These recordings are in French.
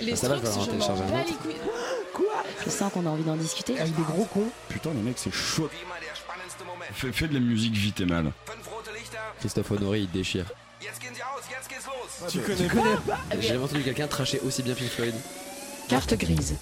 Les Ah, ça va, je vais Strokes, je m'en un bats autre. les couilles. Je sens qu'on a envie d'en discuter. Avec des gros cons. Putain, les mecs, c'est chaud. Fais, fais de la musique vite et mal. Christophe Honoré, il déchire. Tu connais pas J'ai jamais entendu quelqu'un tracher aussi bien Pink Floyd. Carte grise.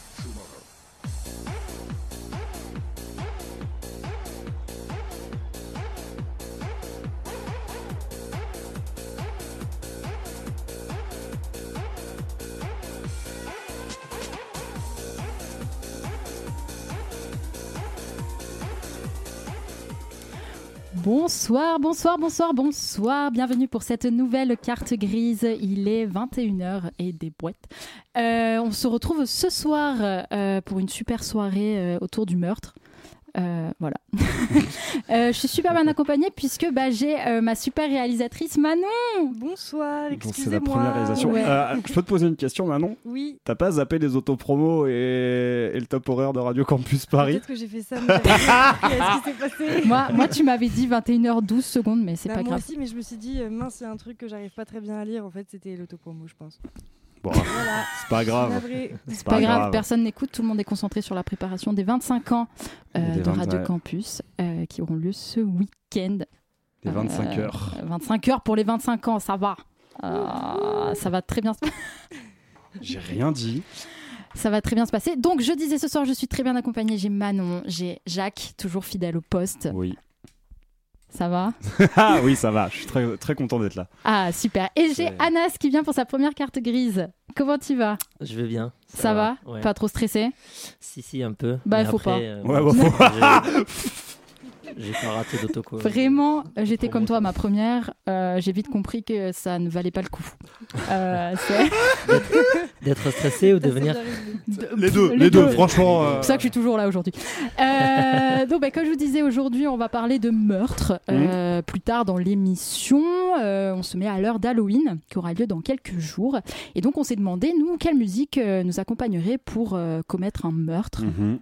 Bonsoir, bonsoir, bonsoir, bonsoir. Bienvenue pour cette nouvelle carte grise. Il est 21h et des boîtes. Euh, on se retrouve ce soir euh, pour une super soirée euh, autour du meurtre. Euh, voilà. Euh, je suis super bien accompagnée puisque bah, j'ai euh, ma super réalisatrice Manon. Bonsoir, Bon, c'est excusez-moi. la première réalisation. Ouais. Euh, je peux te poser une question, Manon Oui, T'as pas zappé les autopromos et... et le top horaire de Radio Campus Paris peut-être que j'ai fait ça. qui s'est passé. Moi, moi, tu m'avais dit 21h12 secondes, mais c'est Bah, pas moi grave. aussi, mais je me suis dit, mince, c'est un truc que j'arrive pas très bien à lire. En fait, c'était l'autopromo, je pense. Bon, Voilà, c'est pas grave. C'est Pas grave, personne n'écoute, tout le monde est concentré sur la préparation des 25 ans euh, Des de 20, Radio. Campus euh, qui auront lieu ce week-end. Les 25 Euh, heures. 25 heures pour les 25 ans, ça va. Euh, ça va très bien se J'ai rien dit. ça va très bien se passer. Donc je disais ce soir, je suis très bien accompagnée. J'ai Manon, j'ai Jacques, toujours fidèle au poste. Oui. Ça va ah oui, ça va. Je suis très, très content d'être là. Ah super. Et j'ai Anas qui vient pour sa première carte grise. Comment tu vas? Je vais bien. Ça, va, ouais. Pas trop stressé? Si, si, un peu. Bah, Mais faut après, pas. euh, Ouais, bon, bon, faut j'ai- pas raté d'autoco. Vraiment, euh, j'étais comme toi ma première. euh, j'ai vite compris que ça ne valait pas le coup. Euh, c'est D'être stressé ou de venir. Les deux, Les les, deux, deux. franchement. C'est euh, pour ça que je suis toujours là aujourd'hui. Euh, donc, bah, comme je vous disais, aujourd'hui, on va parler de meurtre. Euh, plus tard dans l'émission, euh, on se met à l'heure d'Halloween, qui aura lieu dans quelques jours. Et donc, on s'est demandé, nous, quelle musique euh, nous accompagnerait pour euh, commettre un meurtre mhm.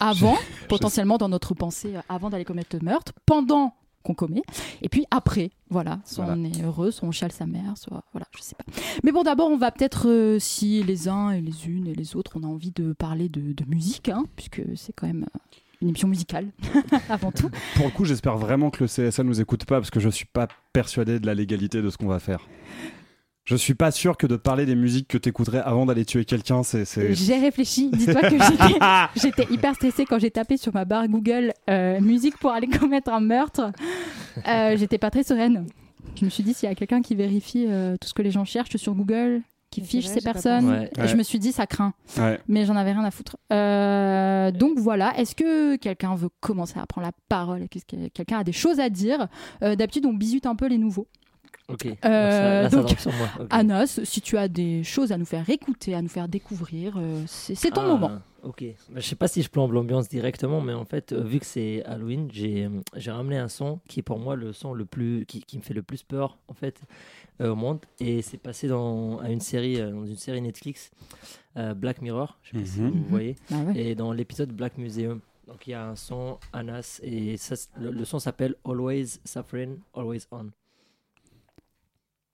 Avant, potentiellement dans notre pensée, euh, avant d'aller commettre le meurtre, pendant qu'on commet, et puis après, voilà, soit Voilà. on est heureux, soit on chiale sa mère, soit voilà, je sais pas. Mais bon, d'abord, on va peut-être, euh, si les uns et les unes et les autres, on a envie de parler de, de musique, hein, puisque c'est quand même euh, une émission musicale, avant tout. Pour le coup, j'espère vraiment que le CSA nous écoute pas parce que je suis pas persuadé de la légalité de ce qu'on va faire. Je suis pas sûr que de parler des musiques que t'écouterais avant d'aller tuer quelqu'un, c'est. c'est- J'ai réfléchi, dis-toi que j'étais- j'étais hyper stressée quand j'ai tapé sur ma barre Google euh, musique pour aller commettre un meurtre. Euh, j'étais pas très sereine. Je me suis dit, s'il y a quelqu'un qui vérifie euh, tout ce que les gens cherchent sur Google, qui fiche vrai, ces personnes, et Ouais. je me suis dit, ça craint. Ouais. Mais j'en avais rien à foutre. Euh, donc voilà, est-ce que quelqu'un veut commencer à prendre la parole? Est-ce que quelqu'un a des choses à dire? Euh, D'habitude, on bisute un peu les nouveaux. Ok. Donc, Euh, ça- là, ça donc, moi. Anas, si tu as des choses à nous faire écouter, à nous faire découvrir, euh, c'est ton Ah, moment. Ok. Bah, je sais pas si je plombe l'ambiance directement, mais en fait, euh, vu que c'est Halloween, j'ai ramené un son qui est pour moi le son le plus qui, qui me fait le plus peur en fait euh, au monde, et c'est passé dans à une série euh, dans une série Netflix euh, Black Mirror. Je sais pas si Mhm. vous voyez. Bah ouais. Et dans l'épisode Black Museum, donc il y a un son Anas et ça, c- le, le son s'appelle Always Suffering, Always On.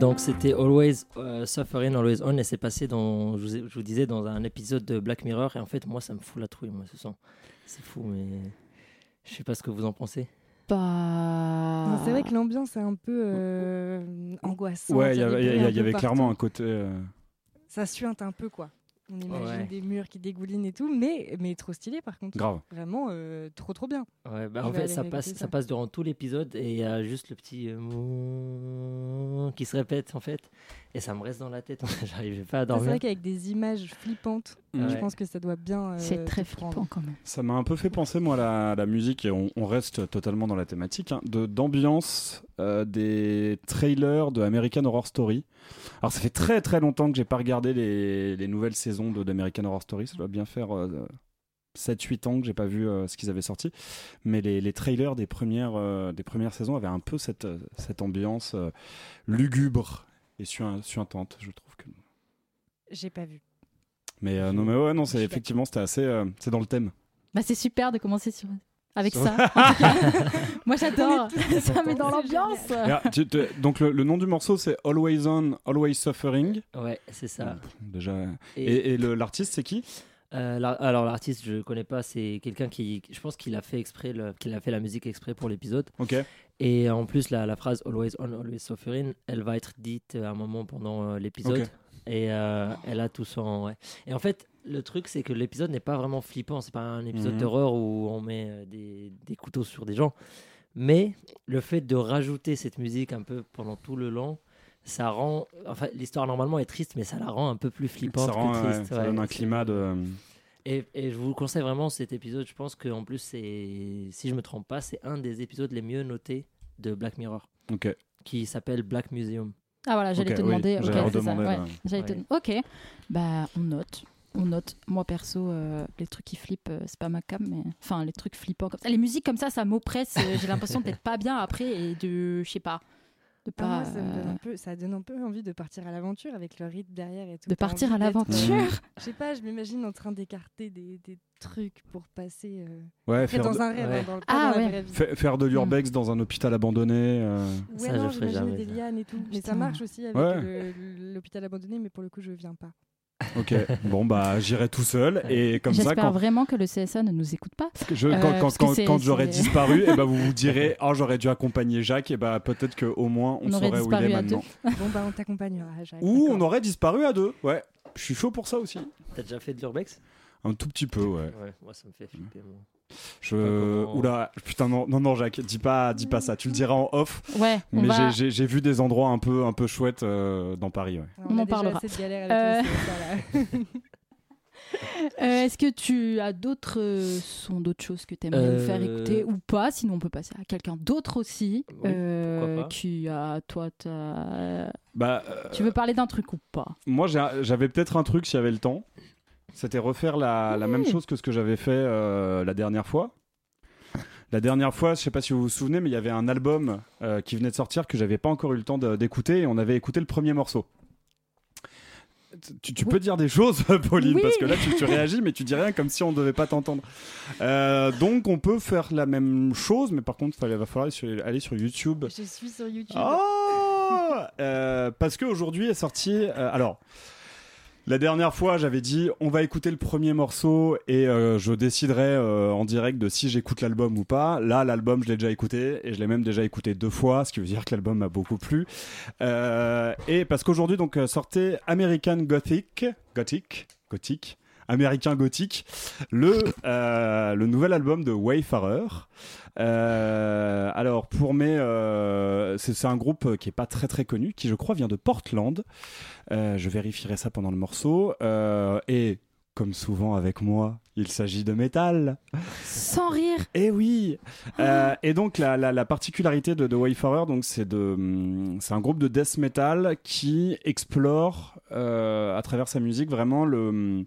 donc c'était Always euh, Suffering, Always On, et c'est passé dans, je vous, je vous disais, dans un épisode de Black Mirror. Et en fait, moi, ça me fout la trouille, moi, ce son. C'est fou, mais je sais pas ce que vous en pensez. Bah. C'est vrai que l'ambiance est un peu euh, angoissante. Ouais, il y avait, y y clairement un côté. euh, Ça suinte un peu, quoi. On imagine Ouais. des murs qui dégoulinent et tout, mais, mais trop stylé par contre. grave. Vraiment euh, trop trop bien. Ouais, bah, en fait, ça passe, ça. ça passe durant tout l'épisode et il y a juste le petit euh, qui se répète en fait. Et ça me reste dans la tête. J'arrivais pas à C'est dormir. vrai qu'avec des images flippantes, je pense que ça doit bien. euh, C'est très prendre. flippant quand même. Ça m'a un peu fait penser, moi, à la, la musique, et on, on reste totalement dans la thématique, hein, de- d'ambiance euh, des trailers de American Horror Story. Alors, ça fait très très longtemps que j'ai pas regardé les, les nouvelles saisons de- d'American Horror Story. Ça doit bien faire euh, 7-8 ans que j'ai pas vu euh, ce qu'ils avaient sorti. Mais les, les trailers des premières, euh, des premières saisons avaient un peu cette, cette ambiance euh, lugubre et suin- suintante, je trouve. Que... J'ai pas vu. Mais euh, non, mais ouais, non, c'est effectivement, c'était assez. euh, c'est dans le thème. Bah, c'est super de commencer sur... avec Sur- ça. Moi, j'adore. ça met dans l'ambiance. Donc le, le nom du morceau c'est Always On, Always Suffering. Ouais, c'est ça. Déjà. Et, Et, l'artiste c'est qui? Euh, la- alors l'artiste, je connais pas. C'est quelqu'un qui, je pense qu'il a fait exprès, qu'il a fait la musique exprès pour l'épisode. Ok. Et en plus, la, la phrase Always on, always suffering, elle va être dite à un moment pendant euh, l'épisode. Et euh, elle a tout son. ouais. Et en fait, le truc, c'est que l'épisode n'est pas vraiment flippant. C'est pas un épisode Mhm. d'horreur où on met euh, des, des couteaux sur des gens. Mais le fait de rajouter cette musique un peu pendant tout le long, ça rend. Enfin, l'histoire normalement est triste, mais ça la rend un peu plus flippante Ça, rend, que ouais, triste. ça ouais. donne un climat de. Et, et je vous conseille vraiment cet épisode. Je pense qu'en plus, c'est, si je me trompe pas, c'est un des épisodes les mieux notés de Black Mirror, Ok. qui s'appelle Black Museum. Ah voilà, j'allais Ok, te oui, demander. ok, j'allais c'est ça, redemander, ouais. là. J'allais te-. Ok, bah on note. On note. Moi perso, euh, les trucs qui flippent, euh, c'est pas ma cam, mais enfin les trucs flippants comme ça. Les musiques comme ça, ça m'oppresse. euh, J'ai l'impression d'être pas bien après et de, je sais pas, de Ah, pas, moi, ça, me donne euh, un peu, ça donne un peu envie de partir à l'aventure avec le rythme derrière et tout. de partir à l'aventure. Je sais pas, je m'imagine en train d'écarter des, des trucs pour passer. euh, Ouais, faire, dans de, un rêve, Ouais. hein, dans le, pas Ah, dans la ouais. vraie vie. fa- faire de l'urbex dans un hôpital abandonné. euh, Ouais, Ça, non, je ferais jamais, des ça. lianes et tout. Mais ça marche aussi avec l'hôpital abandonné, mais pour le coup, je viens pas. Ok. bon bah j'irai tout seul et comme ça J'espère quand vraiment que le CSA ne nous écoute pas. je, Euh, quand, quand, parce que quand, c'est- quand j'aurai disparu, et bah vous vous direz oh j'aurais dû accompagner Jacques et bah peut-être que au moins on, On aurait saurait où il est disparu à deux. maintenant. Bon, bah, on t'accompagnera. Jacques, Ou on aurait disparu à deux. Ouais. Je suis chaud pour ça aussi. T'as déjà fait de l'urbex? Un tout petit peu ouais. Ouais, moi ça me fait flipper. moi. Je... comment- Oula, putain, non, non, non, Jacques, dis pas, dis pas ça. Tu le diras en off. Ouais, Mais va. j'ai- vu des endroits un peu, un peu chouettes euh, dans Paris. Ouais. On a en parlera. là. Euh, Est-ce que tu as d'autres euh, sons, d'autres choses que tu aimerais nous faire Euh, écouter ou pas? Sinon, on peut passer à quelqu'un d'autre aussi. Oui, euh, qui a, toi, t'as- Bah, euh, tu veux parler d'un truc ou pas? moi, j'ai- j'avais peut-être un truc s'il y avait le temps. C'était refaire la, la même chose que ce que j'avais fait euh, la dernière fois. La dernière fois, je sais pas si vous vous souvenez, mais il y avait un album euh, qui venait de sortir que j'avais pas encore eu le temps d'écouter et on avait écouté le premier morceau. Tu, tu peux dire des choses, Pauline, Oui. parce que là tu, tu réagis, mais tu dis rien comme si on ne devait pas t'entendre. Euh, donc on peut faire la même chose, mais par contre, il va falloir aller sur, aller sur YouTube. Je suis sur YouTube. Oh Euh, Parce qu'aujourd'hui est sorti. alors, la dernière fois, j'avais dit on va écouter le premier morceau et euh, je déciderai euh, en direct de si j'écoute l'album ou pas. Là, l'album, je l'ai déjà écouté et je l'ai même déjà écouté deux fois, ce qui veut dire que l'album m'a beaucoup plu. Euh, et parce qu'aujourd'hui, donc, sortait American Gothic. Gothic Gothic Américain Gothic, le, euh, le nouvel album de Wayfarer. Euh, alors pour mes, euh, c'est c'est un groupe qui est pas très très connu, qui je crois vient de Portland. Je vérifierai ça pendant le morceau. Et comme souvent avec moi, il s'agit de métal. Sans rire Eh oui Euh, Et donc la, la, la particularité de, de Wayfarer, donc c'est de, c'est un groupe de death metal qui explore euh, à travers sa musique vraiment le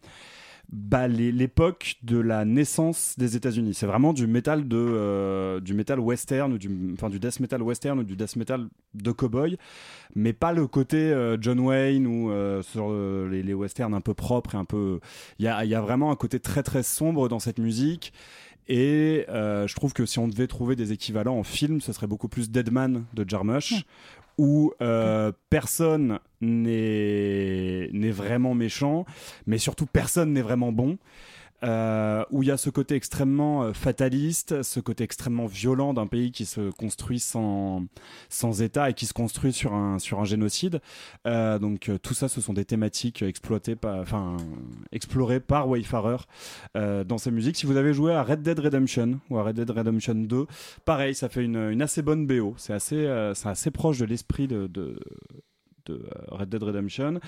bah, l'époque de la naissance des États-Unis. C'est vraiment du métal de euh, du métal western ou du enfin du death metal western ou du death metal de cowboy, mais pas le côté euh, John Wayne ou euh, sur les, westerns un peu propres et un peu. Il y a, y a vraiment un côté très très sombre dans cette musique. Et je trouve que si on devait trouver des équivalents en film, ce serait beaucoup plus Deadman de Jarmusch où euh, personne n'est n'est vraiment méchant, mais surtout personne n'est vraiment bon. Euh, où il y a ce côté extrêmement euh, fataliste, ce côté extrêmement violent d'un pays qui se construit sans, sans État et qui se construit sur un, sur un génocide. Euh, donc euh, tout ça, ce sont des thématiques exploitées par, enfin, explorées par Wayfarer euh, dans sa musique. Si vous avez joué à Red Dead Redemption ou à Red Dead Redemption 2, pareil, ça fait une, une assez bonne BO. C'est assez, euh, assez proche de l'esprit de, de de euh, Red Dead Redemption.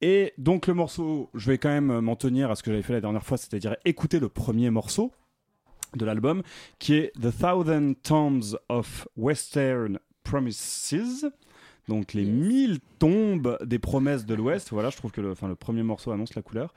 Et donc le morceau, je vais quand même m'en tenir à ce que j'avais fait la dernière fois, c'est-à-dire écouter le premier morceau de l'album, qui est The Thousand Tombs of Western Promises. Donc les mille tombes des promesses de l'Ouest. Voilà, je trouve que le, enfin, le premier morceau annonce la couleur.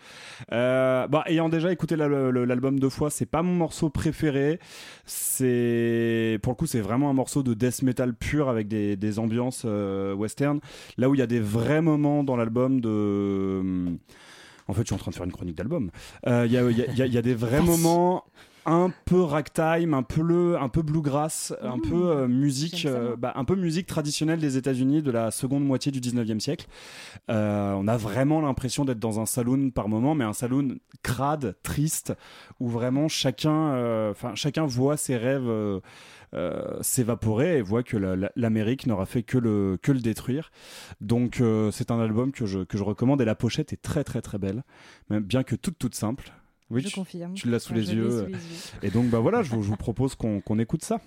Euh, bah, ayant déjà écouté l'album deux fois, c'est pas mon morceau préféré. C'est pour le coup, c'est vraiment un morceau de death metal pur avec des, des ambiances euh, western. Là où il y a des vrais moments dans l'album de en fait, je suis en train de faire une chronique d'album. Euh, Il y, y a des vrais moments un peu ragtime, un peu le, un peu bluegrass, un Mmh, peu euh, musique, euh, bah, un peu musique traditionnelle des États-Unis de la seconde moitié du 19e siècle. Euh, on a vraiment l'impression d'être dans un saloon par moment, mais un saloon crade, triste, où vraiment chacun, enfin chacun voit ses rêves. s'évaporer et voit que la- la- l'Amérique n'aura fait que le, que le détruire. Donc c'est un album que je, que je recommande et la pochette est très très très belle, même bien que toute toute simple. Oui, Je tu- confirme. tu l'as sous les yeux. sous les yeux. Et donc bah voilà, je vous, je vous propose qu'on qu'on écoute ça.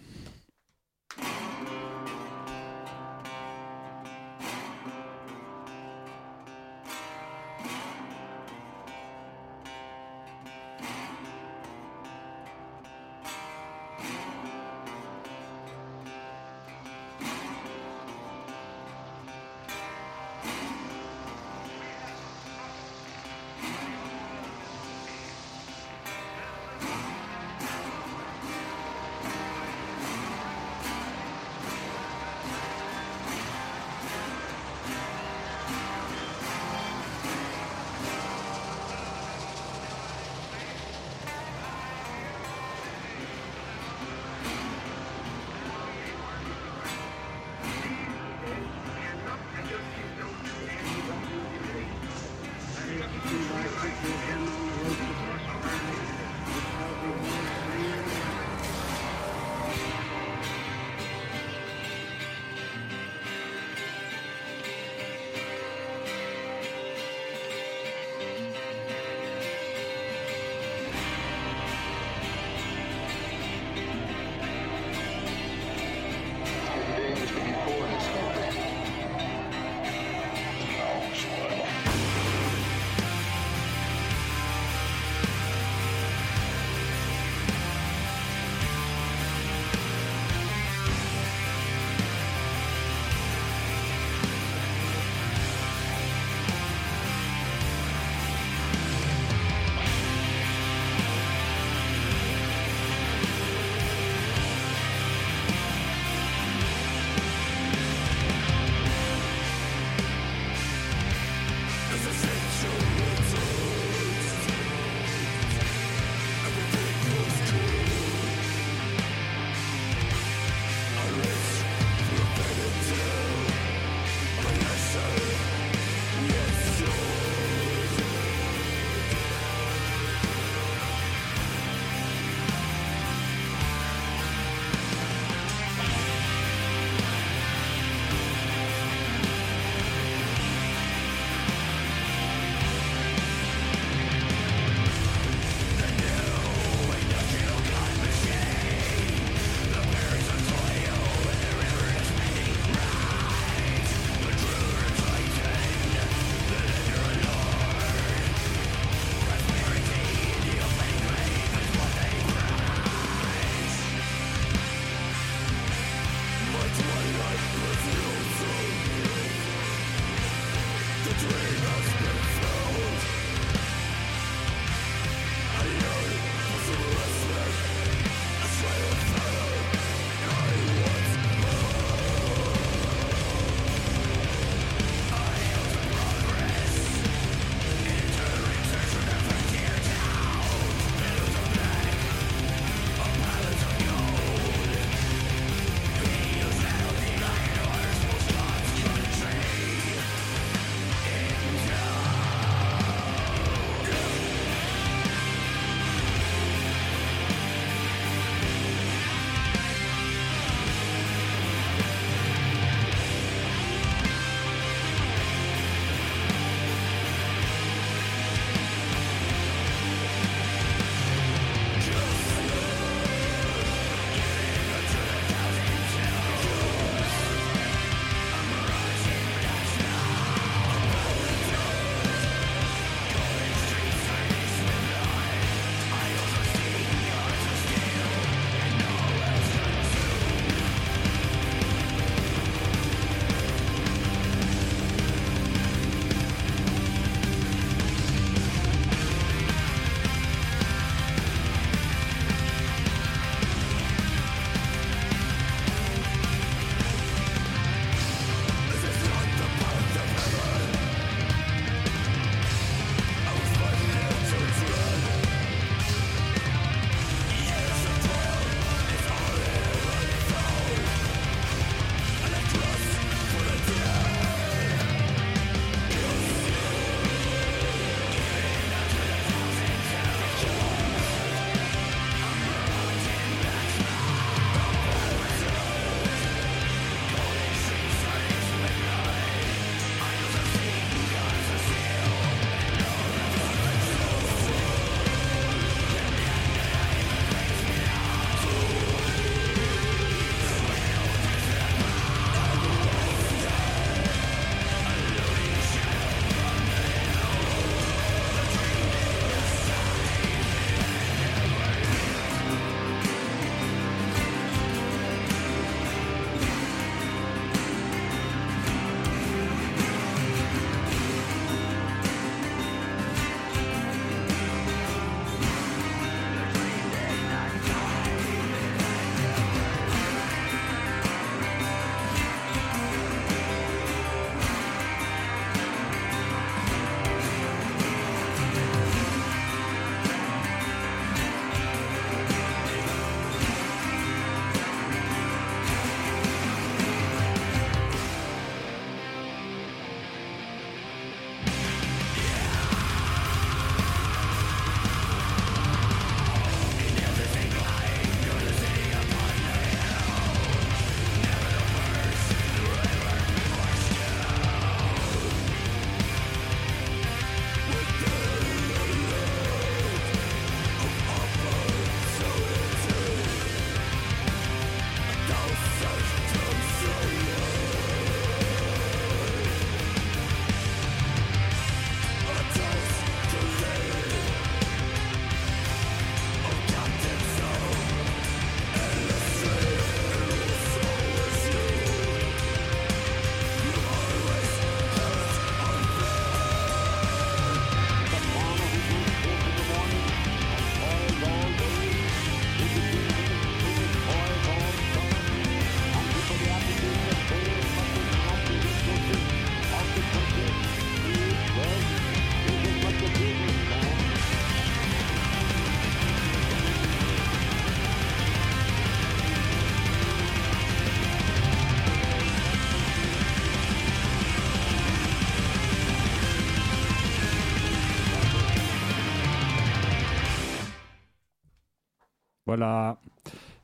Voilà.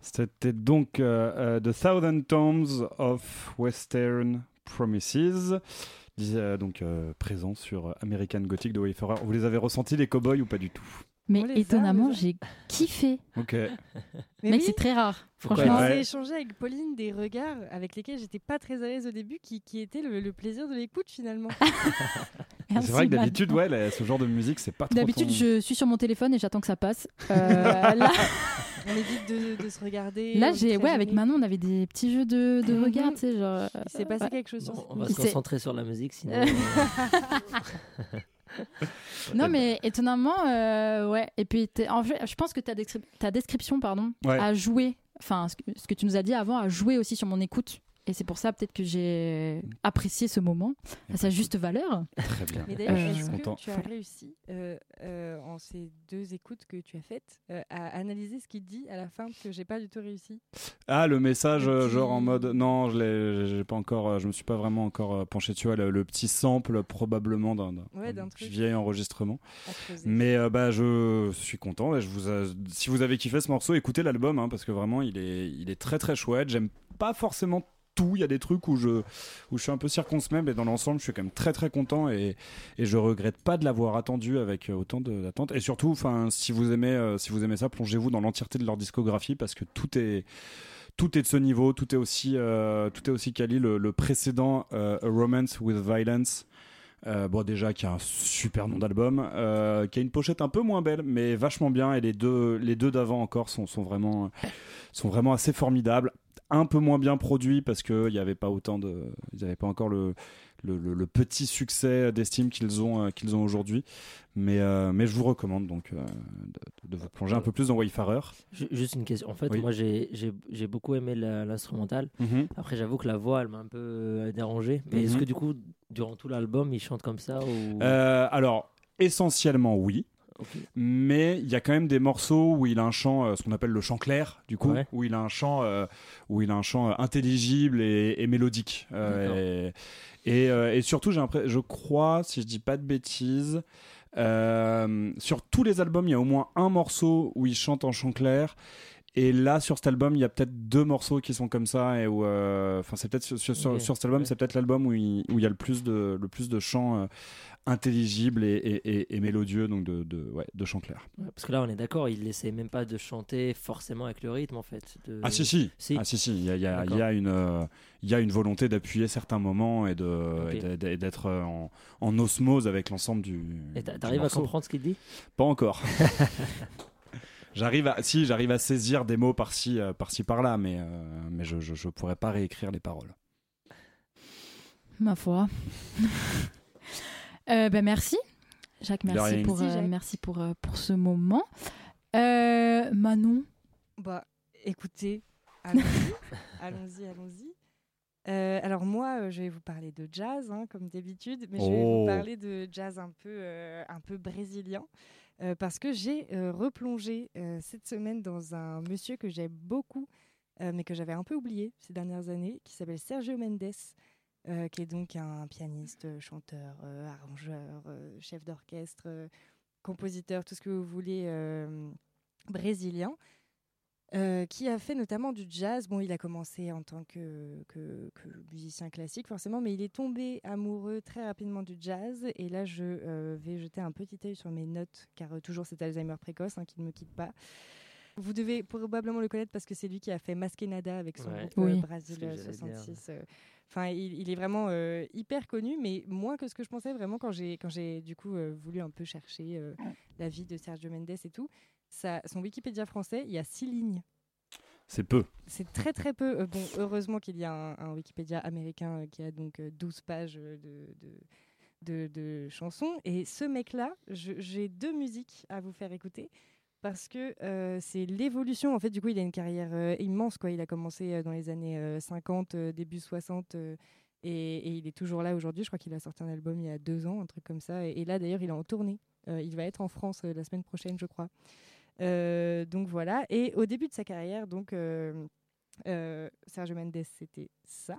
C'était donc euh, euh, The Thousand Tomes of Western Promises. Euh, donc présent sur American Gothic de Wayfarer. Vous les avez ressentis les cowboys ou pas du tout? Mais étonnamment, j'ai kiffé. Ok. Mais oui, c'est très rare. Pourquoi Franchement, Ouais. j'ai échangé avec Pauline des regards avec lesquels j'étais pas très à l'aise au début, qui, qui étaient le, le plaisir de l'écoute finalement. C'est vrai que d'habitude, ouais, là, ce genre de musique, c'est pas trop. D'habitude, ton- je suis sur mon téléphone et j'attends que ça passe. Euh, là, On évite de, de se regarder. là j'ai, ouais, avec. Manon, on avait des petits jeux de, de Mhm. regard, tu sais, genre. euh, Il s'est passé ouais. quelque chose sur Bon, on va se concentrer sur la musique, sinon. Non, mais étonnamment, euh, ouais. Et puis, t'es- en fait, je pense que ta, descri- ta description, pardon, Ouais. a joué. Enfin, ce que tu nous as dit avant a joué aussi sur mon écoute. Et c'est pour ça peut-être que j'ai apprécié ce moment à sa juste valeur. Très bien. Mais d'ailleurs, Euh, est-ce que content. tu as réussi, euh, euh, en ces deux écoutes que tu as faites, euh, à analyser ce qu'il dit à la fin Parce que j'ai pas du tout réussi? Ah, le message, Le euh, petit- genre en mode. Non, je l'ai, j'ai pas encore. euh, Je me suis pas vraiment encore euh, penché dessus. Ouais, le, le petit sample, probablement, d'un, d'un- Ouais, d'un d'un truc. vieil enregistrement. Mais euh, bah, je suis content. Je vous, euh, si vous avez kiffé ce morceau, écoutez l'album, hein, parce que vraiment, il est, il est très très chouette. J'aime pas forcément Il y a des trucs où je, où je suis un peu circonspect, mais dans l'ensemble, je suis quand même très très content et, et je regrette pas de l'avoir attendu avec euh, autant d'attente. Et surtout, enfin, si vous aimez, euh, si vous aimez ça, plongez-vous dans l'entièreté de leur discographie parce que tout est tout est de ce niveau, tout est aussi, euh, tout est aussi quali. Le, précédent, euh, A Romance with Violence, bon déjà qui a un super nom d'album, qui a une pochette un peu moins belle, mais vachement bien. Et les deux, les deux d'avant encore sont, sont vraiment, sont vraiment assez formidables. Un peu moins bien produits parce que il n'y avait pas autant de, ils n'avaient pas encore le, le, le- le petit succès d'estime qu'ils ont, euh, qu'ils ont aujourd'hui. Mais, euh, mais je vous recommande donc euh, de, de vous plonger un peu plus dans Wayfarer. ju- Juste une question. En fait, Oui. moi, j'ai j'ai- j'ai beaucoup aimé l'instrumental. Après, j'avoue que la voix, elle m'a un peu dérangé. Mais est-ce Mhm. que du coup, durant tout l'album, il chante comme ça ou... Euh, alors, essentiellement oui. Mais il y a quand même des morceaux où il a un chant, euh, ce qu'on appelle le chant clair, du coup, Ouais. où il a un chant, euh, où il a un chant euh, intelligible et, et mélodique. Et, et, et surtout, j'ai je crois, si je dis pas de bêtises, euh, sur tous les albums, il y a au moins un morceau où il chante en chant clair. Et là, sur cet album, il y a peut-être deux morceaux qui sont comme ça. Et où, euh, c'est peut-être sur, sur, sur- Ok, sur cet album, c'est peut-être l'album où il, où il y a le plus de, le plus de chants euh, intelligibles et, et, et- et mélodieux, donc de, de, ouais, de chants clairs. Ouais, Parce que là, on est d'accord, il essaie même pas de chanter forcément avec le rythme, en fait. de- Ah si si, Si. Ah, si, si. Il y a, il y a- il y D'accord. a une, euh, il y a une volonté d'appuyer certains moments et de d'être en, en osmose avec l'ensemble du. Et t'arrives à comprendre ce qu'il dit? Pas encore. j'arrive à, si j'arrive à saisir des mots par-ci, euh, par-ci par-là, mais euh, mais je, je je pourrais pas réécrire les paroles. Ma foi. Euh, ben merci, Jacques. Merci pour, Merci, euh, Jacques. merci pour, euh, pour ce moment. Euh, Manon, Bah, écoutez, allons-y, allons-y, allons-y. Euh, alors moi, euh, je vais vous parler de jazz, hein, comme d'habitude, mais je vais Oh. vous parler de jazz un peu, euh, un peu brésilien, euh, parce que j'ai euh, replongé euh, cette semaine dans un monsieur que j'aime beaucoup, mais que j'avais un peu oublié ces dernières années, qui s'appelle Sergio Mendes, qui est donc un pianiste, chanteur, arrangeur, chef d'orchestre, compositeur, tout ce que vous voulez, brésilien. Euh, qui a fait notamment du jazz. Bon, il a commencé en tant que, que, que musicien classique, forcément, mais il est tombé amoureux très rapidement du jazz. Et là, je euh, vais jeter un petit œil sur mes notes, car euh, toujours cet Alzheimer précoce hein, qui ne me quitte pas. Vous devez probablement le connaître parce que c'est lui qui a fait Masquenada avec son Ouais. groupe Oui. Brasil C'est ce que euh, j'allais dire. 66. euh. Enfin, il, il est vraiment euh, hyper connu, mais moins que ce que je pensais vraiment quand j'ai quand j'ai du coup euh, voulu un peu chercher euh, la vie de Sergio Mendes et tout. Ça, son Wikipédia français, il y a six lignes. C'est peu. C'est très très peu. Euh, bon, heureusement qu'il y a un, un Wikipédia américain euh, qui a donc euh, 12 pages euh, de, de, de- de chansons. Et ce mec-là, j'ai deux musiques à vous faire écouter. Parce que c'est l'évolution. En fait, du coup, il a une carrière immense. Quoi. Il a commencé dans les années euh, 50, euh, début 60. euh, et, et il est toujours là aujourd'hui. Je crois qu'il a sorti un album il y a deux ans, un truc comme ça. Et, et là, d'ailleurs, il est en tournée. Il va être en France la semaine prochaine, je crois. Euh, donc voilà. Et au début de sa carrière, donc euh, euh, Sergio Mendes, c'était ça.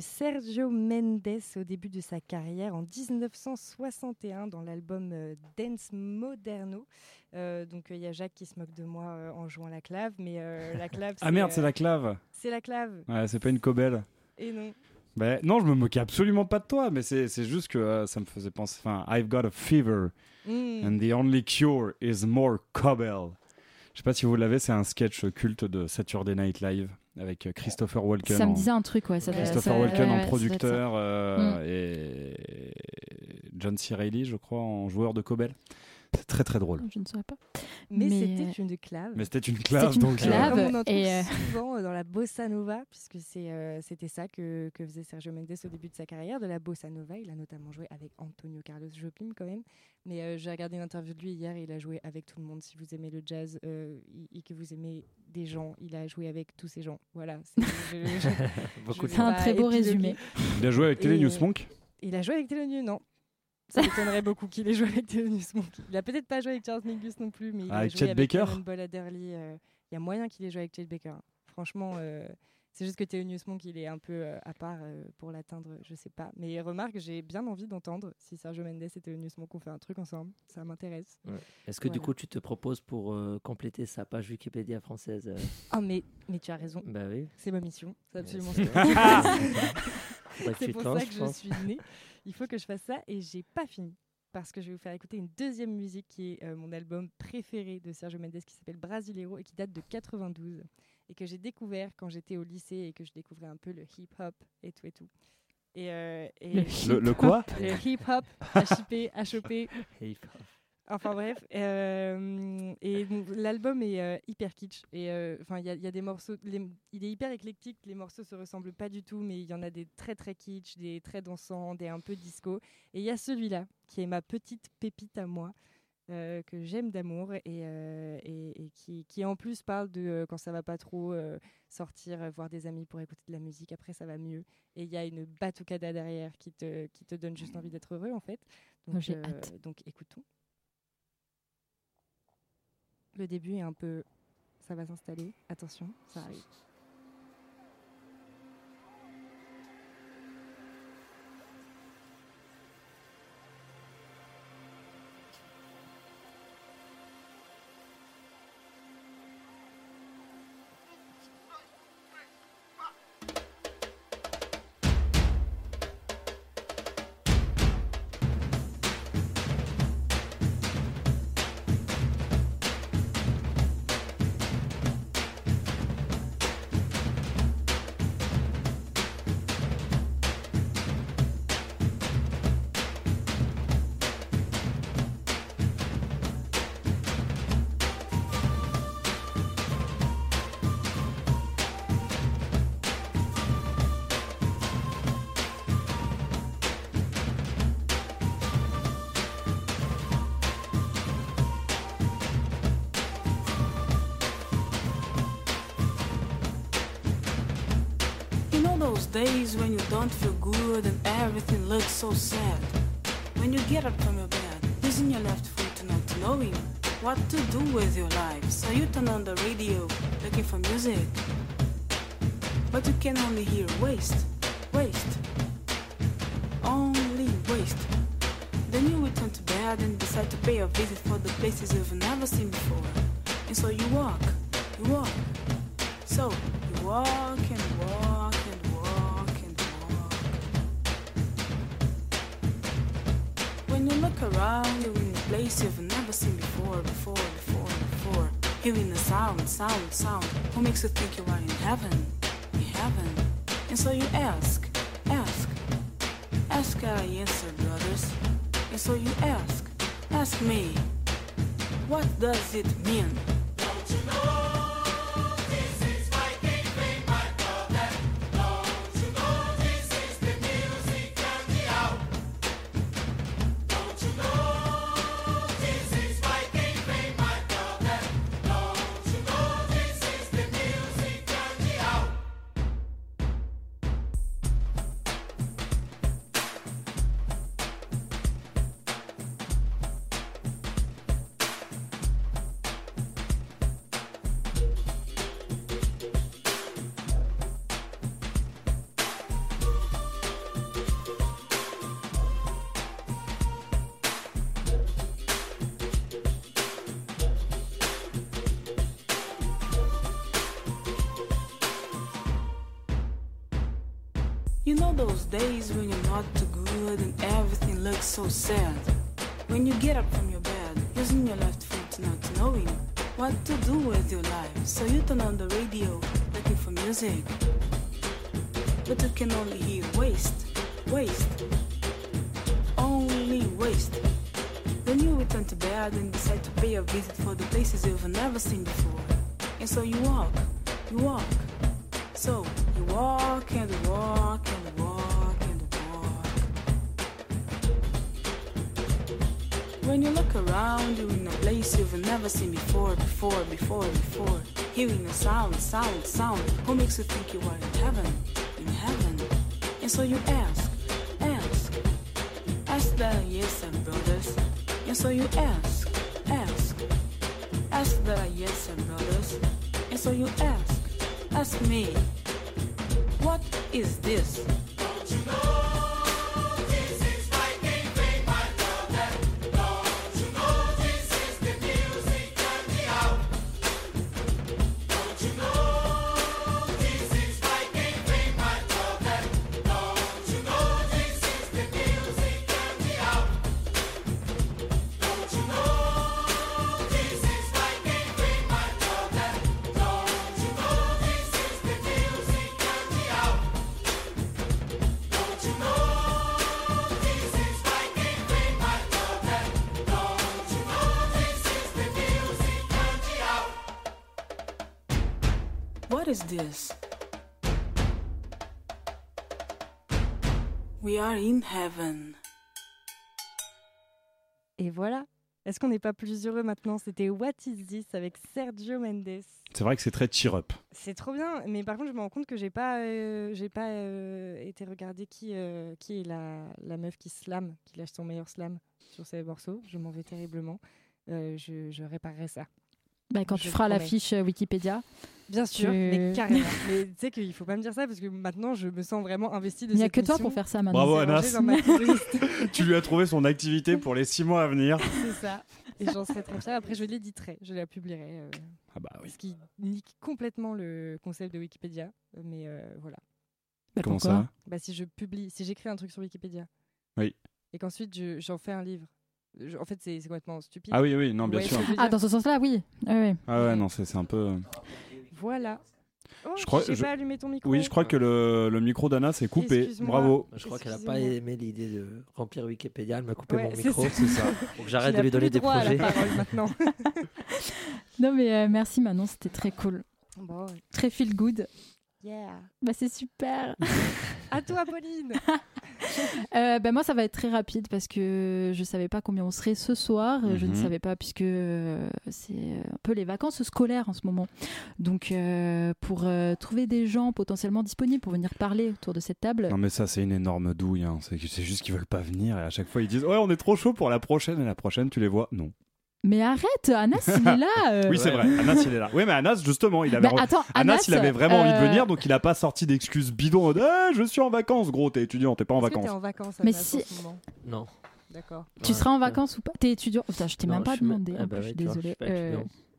Sergio Mendes au début de sa carrière en 1961 dans l'album Dance Moderno. donc il y a Jacques qui se moque de moi en jouant la clave, mais la clave. ah merde, c'est la clave. C'est la clave. Ouais, c'est pas une cobelle. Et non. Ben, non, je me moquais absolument pas de toi, mais c'est juste que ça me faisait penser. Enfin, I've got a fever, mm. and the only cure is more cobble. Je sais pas si vous l'avez, c'est un sketch culte de Saturday Night Live avec Christopher Walken. Ça me disait un truc, ouais. Ça Christopher Walken en producteur euh, mm. et John C. Reilly, je crois, en joueur de Cobel. C'est très très drôle. Je ne saurais pas. Mais, c'était une clave. Mais c'était une clave. Une donc, euh, clave on en et euh, souvent dans la bossa nova, puisque c'était ça que, que, faisait Sergio Mendes au début de sa carrière, de la bossa nova. Il a notamment joué avec Antonio Carlos Jobim quand même. Mais euh, j'ai regardé une interview de lui hier il a joué avec tout le monde. Si vous aimez le jazz euh, et que vous aimez des gens, il a joué avec tous ces gens. Voilà. C'est un très beau résumé. Il a joué avec News Monk? Il a joué avec News, non. Ça m'étonnerait beaucoup qu'il ait joué avec News Monk. Il a peut-être pas joué avec Charles Mingus non plus, mais il a joué avec Baker. Euh, il y a moyen qu'il ait joué avec Chet Baker. Franchement, c'est juste que Théonius Monk, il est un peu euh, à part euh, pour l'atteindre, je sais pas. Mais remarque, j'ai bien envie d'entendre si Sergio Mendes et Théonius Monk ont fait un truc ensemble. Ça m'intéresse. Est-ce que du coup, tu te proposes pour euh, compléter sa page Wikipédia française Ah, mais, mais tu as raison. Bah oui. C'est ma mission. C'est absolument ça. C'est pour ça que je, suis née. Il faut que je fasse ça et j'ai pas fini parce que je vais vous faire écouter une deuxième musique qui est mon album préféré de Sergio Mendes qui s'appelle Brasileiro et qui date de 92 et que j'ai découvert quand j'étais au lycée et que je découvrais un peu le hip-hop et tout et tout. Et, euh, le, quoi Le hip-hop, H-I-P, H-O-P. Enfin bref, euh, et l'album est euh, hyper kitsch. Et enfin, il y, y, a des morceaux, il est hyper éclectique. Les morceaux se ressemblent pas du tout, mais il y en a des très très kitsch, des très dansants, des un peu disco. Et il y a celui-là qui est ma petite pépite à moi. Euh, que j'aime d'amour et, euh, et, qui, qui, en plus parle de euh, quand ça va pas trop sortir voir des amis pour écouter de la musique après ça va mieux et il y a une batucada derrière qui te, qui te donne juste envie d'être heureux en fait donc, donc écoutons le début est un peu ça va s'installer. Attention ça arrive days when you don't feel good and everything looks so sad. When you get up from your bed, using your left foot not knowing what to do with your life. So you turn on the radio looking for music. But you can only hear waste, You around, you're in a place you've never seen before, before, before, before. Hearing the sound, sound, sound, who makes you think you are in heaven, in heaven. And so you ask, ask, ask I answer, brothers. And so you ask, ask me, what does it mean? Hearing a sound, sound, sound. Who makes you think you are in heaven? In heaven. And so you ask, ask. Ask the yes and brothers. And so you ask, ask. Ask the yes and brothers. And so you ask, ask me. Is this? We are in heaven. Et voilà. Est-ce qu'on n'est pas plus heureux maintenant? C'était What is this avec Sergio Mendes. C'est vrai que c'est très cheer up. C'est trop bien, mais par contre, je me rends compte que j'ai pas, euh, j'ai pas euh, été regarder qui, euh, qui est la, la meuf qui slam, qui lâche son meilleur slam sur ses morceaux. Je m'en vais terriblement. Euh, je, je réparerai ça. Bah, quand Je tu feras la promets. fiche euh, Wikipédia, Bien sûr, Tu- mais carrément. mais tu sais qu'il faut pas me dire ça parce que maintenant, je me sens vraiment investie de il n'y a que toi pour faire ça maintenant. Bravo, Anas. tu lui as trouvé son activité pour les six mois à venir. C'est ça. Et j'en serais très fière. Après, je l'éditerai, je la publierai. euh, Ah bah oui. Ce qui nique complètement le concept de Wikipédia. Mais euh, voilà. Bah, Comment ça? Bah, si je publie, si j'écris un truc sur Wikipédia. Oui. Et qu'ensuite je- j'en fais un livre. Je- en fait, c'est complètement stupide. Ah oui, oui, non, bien Ouais, sûr. Ah, dans ce sens-là, oui. Ouais, ouais. Ah ouais, non, c'est un peu. euh, Voilà. Oh, Je crois- je- pas allumé ton micro. Oui, je crois que le, le micro d'Anna s'est coupé. Bravo. Je crois qu'elle n'a pas aimé l'idée de remplir Wikipédia. Elle m'a coupé Ouais, mon micro. C'est ça. Faut que j'arrête de lui donner des projets. maintenant. Non, mais euh, merci Manon, c'était très cool. bon, ouais. Très feel good. yeah. Bah, c'est super. À toi, Pauline. Euh, bah, moi, ça va être très rapide parce que je savais pas combien on serait ce soir. Je ne Mhm. savais pas puisque euh, c'est un peu les vacances scolaires en ce moment. Donc, euh, pour euh, trouver des gens potentiellement disponibles pour venir parler autour de cette table, Non, mais ça, c'est une énorme douille. hein. C'est c'est juste qu'ils veulent pas venir et à chaque fois ils disent Ouais, on est trop chaud pour la prochaine et la prochaine, tu les vois? Non. Mais arrête, Anas, il est là. euh. Oui, c'est vrai. Anas, il est là. Oui, mais Anas, justement, il avait. Bah, attends, Anas, Anas, il avait vraiment envie de euh, venir, donc il a pas sorti d'excuses bidons. en mode, Eh, je suis en vacances, gros, t'es étudiant, t'es pas en Est-ce que t'es vacances. en vacances Mais Anas, si- en ce moment Non. D'accord. Tu Ouais, seras en ouais. vacances ou pas? T'es étudiant? Putain, je t'ai même pas demandé. Ah bah je suis désolée.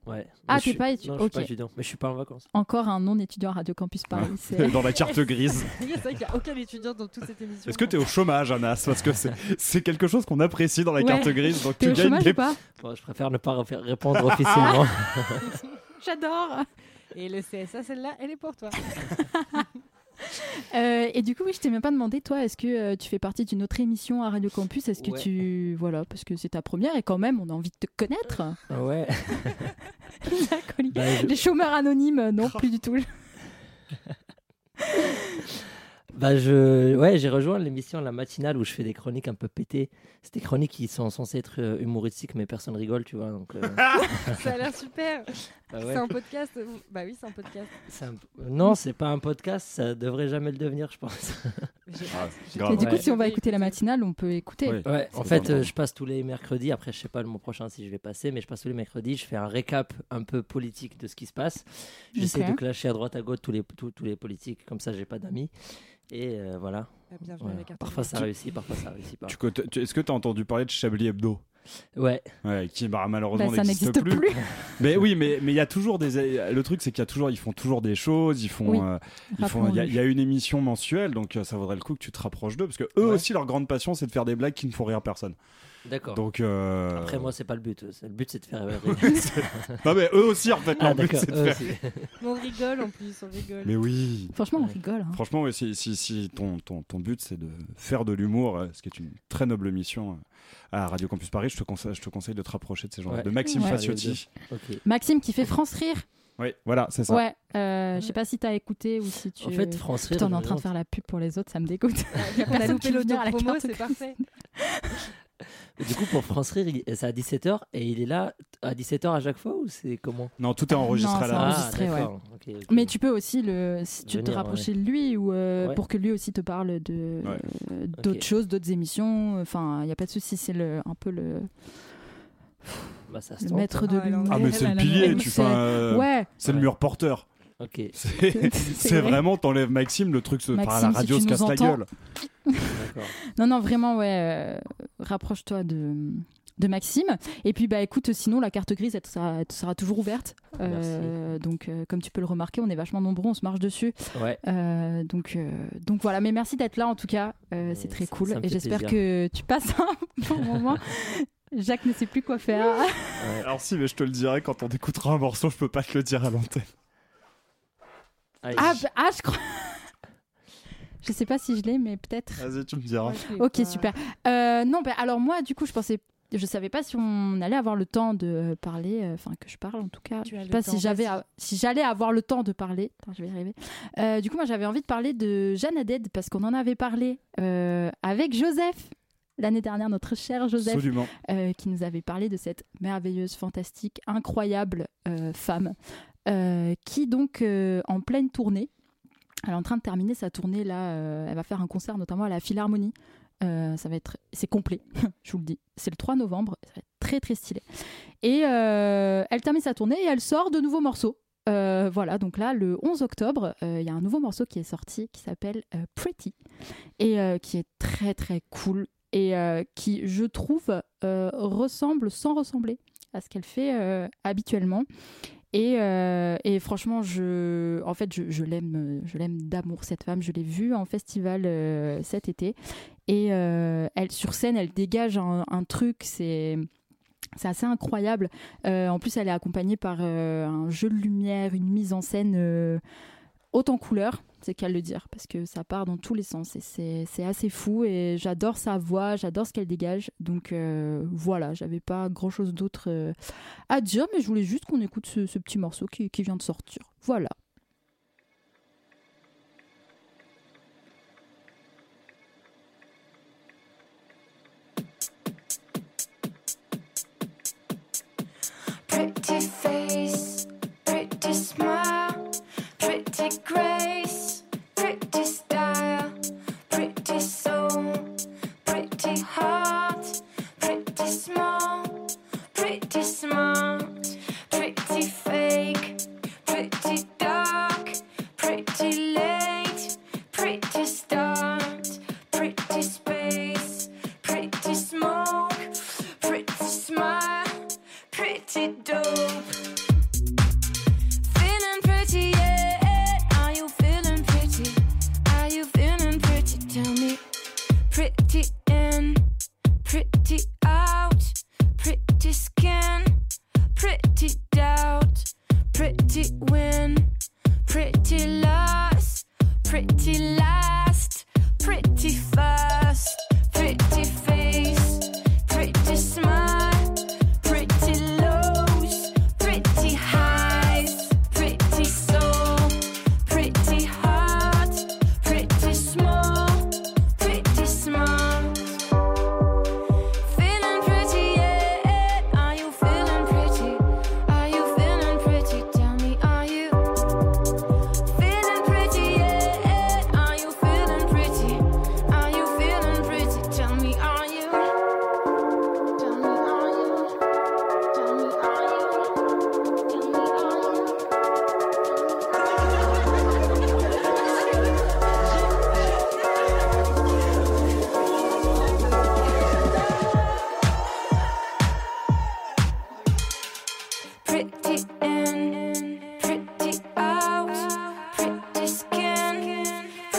Étudiant. Ouais. Ah, t'es je pas suis- étu- Non, je suis pas étudiant, mais je suis pas en vacances. Encore un non-étudiant à Radio Campus Paris. Dans la carte grise. C'est vrai qu'il n'y a aucun étudiant dans toute cette émission. Est-ce que t'es au chômage, Anas Parce que c'est quelque chose qu'on apprécie dans la Ouais. carte grise. Donc tu au gagnes chômage des ou pas Bon, je préfère ne pas répondre officiellement. J'adore. Et le CSA, celle-là, elle est pour toi. Euh, et du coup, oui, je t'ai même pas demandé, toi, est-ce que euh, tu fais partie d'une autre émission à Radio Campus? Est-ce que Ouais. tu. Voilà, parce que c'est ta première et quand même, on a envie de te connaître. ouais. D'accord. Bah, je- Les chômeurs anonymes, non, plus du tout. Bah je ouais j'ai rejoint l'émission la matinale où je fais des chroniques un peu pétées. C'est des chroniques qui sont censées être euh, humoristiques mais personne rigole tu vois donc. euh, Ça a l'air super. bah ouais. C'est un podcast. Bah oui, c'est un podcast. Un- Non c'est pas un podcast ça devrait jamais le devenir je pense. Ah, grave. Et du coup, Ouais. si on va écouter la matinale, on peut écouter. Ouais. En fait euh, je passe tous les mercredis après je sais pas le mois prochain si je vais passer mais je passe tous les mercredis je fais un récap un peu politique de ce qui se passe. J'essaie de clasher à droite à gauche tous les tous, tous les politiques comme ça j'ai pas d'amis et euh, voilà. Bah, Voilà. carte. Parfois ça réussit parfois ça réussit pas. Tu tu- Est-ce que t'as entendu parler de Chablis Hebdo? Ouais. Ouais, qui bah, malheureusement Bah, ça n'existe plus. mais oui, mais mais il y a toujours des. Le truc, c'est qu'il y a toujours, ils font toujours des choses. Ils font, Oui. euh, ils font. Il y, a- il y a une émission mensuelle, donc euh, ça vaudrait le coup que tu te rapproches d'eux, parce que eux Ouais. aussi, leur grande passion, c'est de faire des blagues qui ne font rire personne. D'accord. Donc. euh, Après, moi, c'est pas le but. Le but, c'est de faire rire. non mais eux aussi, en fait, ah, leur but, d'accord. c'est de eux faire. aussi. Mais on rigole en plus, on rigole. Mais oui. Franchement, on rigole. hein. Franchement, si, si, si ton, ton, ton but c'est de faire de l'humour, euh, ce qui est une très noble mission euh, à Radio Campus Paris, je te conseille, je te conseille de te rapprocher de ces gens-là. Ouais. De Maxime Ouais. Faciotti. Maxime qui fait France Rire. Oui, voilà, c'est ça. Ouais, euh, je sais pas si t'as écouté ou si tu. En fait, France Rire. Putain, on est en train de faire la pub pour les autres, ça me dégoûte. On a Personne loupé qui veut venir à la carte c'est parfait. Du coup, pour France Rire, c'est à 17h et il est là à 17h à chaque fois ou c'est comment? Non, tout est enregistré Non, à c'est la enregistré. ouais. d'accord. Ok, ok. Mais tu peux aussi, le, si tu te rapprocher de lui ou euh, Ouais. pour que lui aussi te parle de Ouais. euh, d'autres choses, d'autres émissions. Enfin, il n'y a pas de souci, c'est le, un peu le, Bah, ça le maître de Ah, l'humour. Ah, mais c'est le Là, là, pilier, là, tu fais. Ouais, C'est le mur porteur. Ok, C'est c'est vrai. vraiment, t'enlèves Maxime, le truc se. Enfin, Maxime, la si radio se casse la gueule. non, non, vraiment, ouais. euh, Rapproche-toi de, de Maxime. Et puis, bah écoute, sinon, la carte grise, elle sera, elle sera toujours ouverte. Euh, donc, euh, comme tu peux le remarquer, on est vachement nombreux, on se marche dessus. Ouais. Euh, donc, euh, donc voilà, mais merci d'être là en tout cas, Euh, c'est très ça- cool ça et j'espère que tu passes un bon moment. Jacques ne sait plus quoi faire. ouais. Alors, si, mais je te le dirai quand on écoutera un morceau, je peux pas te le dire à l'antenne. Ah, bah, ah, je crois. je sais pas si je l'ai, mais peut-être. Vas-y, tu me diras. Je Ok, super. Euh, non, bah, alors moi, du coup, je pensais. Je savais pas si on allait avoir le temps de parler, euh, enfin que je parle en tout cas. Tu je as sais le pas temps, si j'avais, vas-y. à- si j'allais avoir le temps de parler. Attends, je vais y arriver. Euh, du coup, moi, j'avais envie de parler de Jeanne Haddad parce qu'on en avait parlé euh, avec Joseph l'année dernière, notre cher Joseph. Absolument. euh, qui nous avait parlé de cette merveilleuse, fantastique, incroyable euh, femme euh, qui donc euh, en pleine tournée, elle est en train de terminer sa tournée là, euh, elle va faire un concert notamment à la Philharmonie. Euh, ça va être, c'est complet, je vous le dis. C'est le 3 novembre, ça va être très très stylé. Et euh, elle termine sa tournée et elle sort de nouveaux morceaux. Euh, voilà, donc là, le 11 octobre, euh, il y a un nouveau morceau qui est sorti qui s'appelle euh, Pretty et euh, qui est très très cool et euh, qui, je trouve, euh, ressemble sans ressembler à ce qu'elle fait euh, habituellement. Et, euh, et franchement, je, en fait, je, l'aime, euh, je l'aime d'amour cette femme. Je l'ai vue en festival euh, cet été, et elle sur scène, elle dégage un, un truc, c'est c'est assez incroyable. En plus, elle est accompagnée par un jeu de lumière, une mise en scène haute en couleur, c'est qu'à le dire, parce que ça part dans tous les sens et c'est assez fou. Et j'adore sa voix, j'adore ce qu'elle dégage. Donc euh, voilà, j'avais pas grand chose d'autre euh, à dire, mais je voulais juste qu'on écoute ce, petit morceau qui, vient de sortir. Voilà.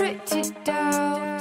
pretty down.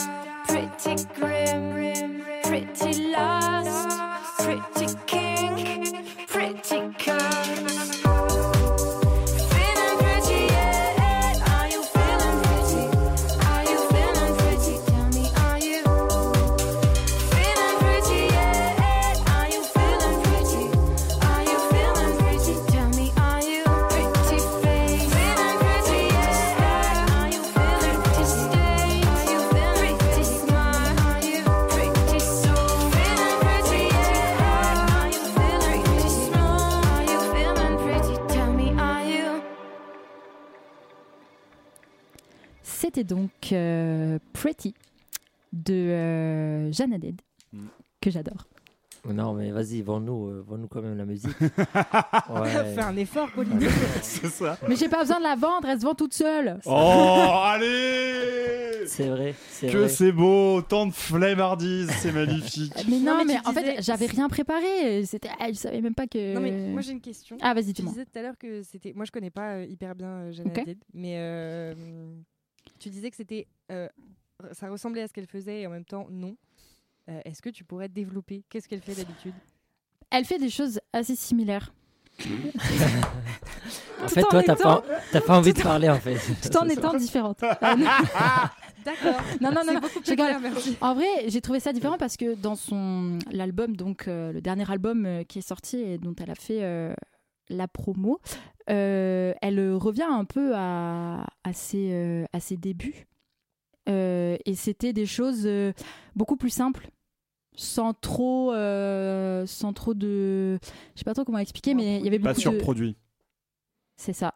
Jeanne Mm. que j'adore. Non, mais vas-y, vends-nous euh, vends-nous quand même la musique. Fais un effort, Pauline. C'est ça. Mais j'ai pas besoin de la vendre, elle se vend toute seule. Oh, allez C'est vrai, c'est Que vrai. c'est beau, tant de flemmardise, c'est magnifique. Mais non, Non, mais mais, tu en fait, j'avais rien préparé. C'était, ah, je savais même pas que. Non, mais moi j'ai une question. Ah, vas-y, Tu dis-moi. disais tout à l'heure que c'était. Moi je connais pas euh, hyper bien euh, Jeanne Ok. Haddad, mais euh, tu disais que c'était. euh, ça ressemblait à ce qu'elle faisait et en même temps non. Euh, Est-ce que tu pourrais développer? Qu'est-ce qu'elle fait d'habitude? Elle fait des choses assez similaires. En fait, en toi, t'as étant- pas, t'as pas envie de parler, en fait. Tout en étant différente. Non. D'accord. Non, non, non, non, beaucoup je clair, merci. En vrai, j'ai trouvé ça différent parce que dans son l'album, donc euh, le dernier album euh, qui est sorti et dont elle a fait euh, la promo, euh, elle revient un peu à, à, ses, euh, à ses débuts. Euh, et c'était des choses euh, beaucoup plus simples, sans trop, euh, sans trop de, je sais pas trop comment expliquer, mais il y avait Pas beaucoup de. surproduit. C'est ça.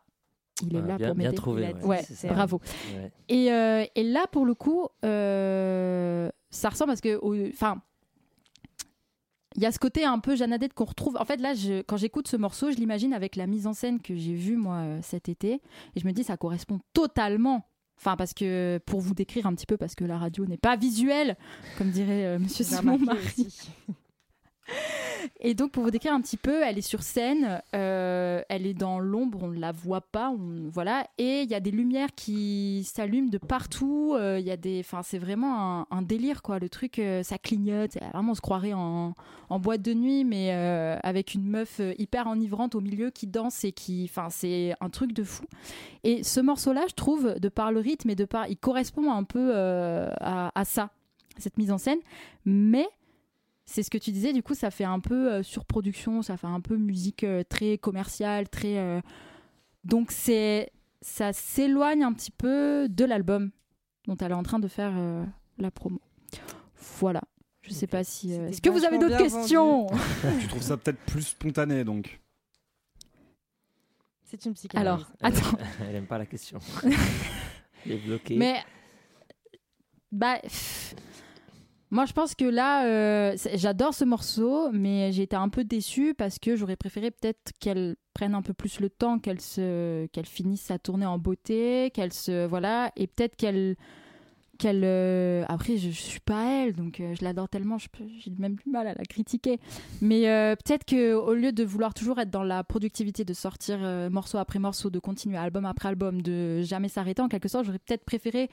Il est Ouais, là bien, pour m'aider. trouvé. Ouais, Ouais, c'est bravo. Ouais. Et, euh, et là, pour le coup, euh, ça ressemble parce que, enfin, il y a ce côté un peu Jeannadette qu'on retrouve. En fait, là, je- quand j'écoute ce morceau, je l'imagine avec la mise en scène que j'ai vue moi cet été, et je me dis ça correspond totalement. Enfin, parce que pour vous décrire un petit peu, parce que la radio n'est pas visuelle, comme dirait euh, Monsieur Simon Marie. Et donc, pour vous décrire un petit peu, elle est sur scène, euh, elle est dans l'ombre, on ne la voit pas, on- voilà. Et il y a des lumières qui s'allument de partout. euh, Il y a des, enfin, c'est vraiment un, délire, quoi. Le truc, euh, ça clignote. Vraiment, on se croirait en, en boîte de nuit, mais avec une meuf hyper enivrante au milieu qui danse et qui, enfin, c'est un truc de fou. Et ce morceau-là, je trouve, de par le rythme et de par, il correspond un peu à, à ça, cette mise en scène, mais c'est ce que tu disais, du coup, ça fait un peu euh, surproduction, ça fait un peu musique euh, très commerciale, très. euh, Donc, c'est ça s'éloigne un petit peu de l'album dont elle est en train de faire euh, la promo. Voilà. Je sais pas si. euh, Est-ce que vous avez d'autres questions? Tu trouves ça peut-être plus spontané donc C'est une psychanalyse. Alors, Elle- attends. Elle aime pas la question. Elle est bloquée. Mais. Bah. pff, Moi, je pense que là, euh, j'adore ce morceau, mais j'ai été un peu déçue parce que j'aurais préféré peut-être qu'elle prenne un peu plus le temps, qu'elle se, qu'elle finisse sa tournée en beauté, qu'elle se, voilà, et peut-être qu'elle, qu'elle. euh, Après, je, je suis pas elle, donc euh, je l'adore tellement, j'ai même du mal à la critiquer. Mais peut-être que au lieu de vouloir toujours être dans la productivité, de sortir morceau après morceau, de continuer album après album, de jamais s'arrêter, en quelque sorte, j'aurais peut-être préféré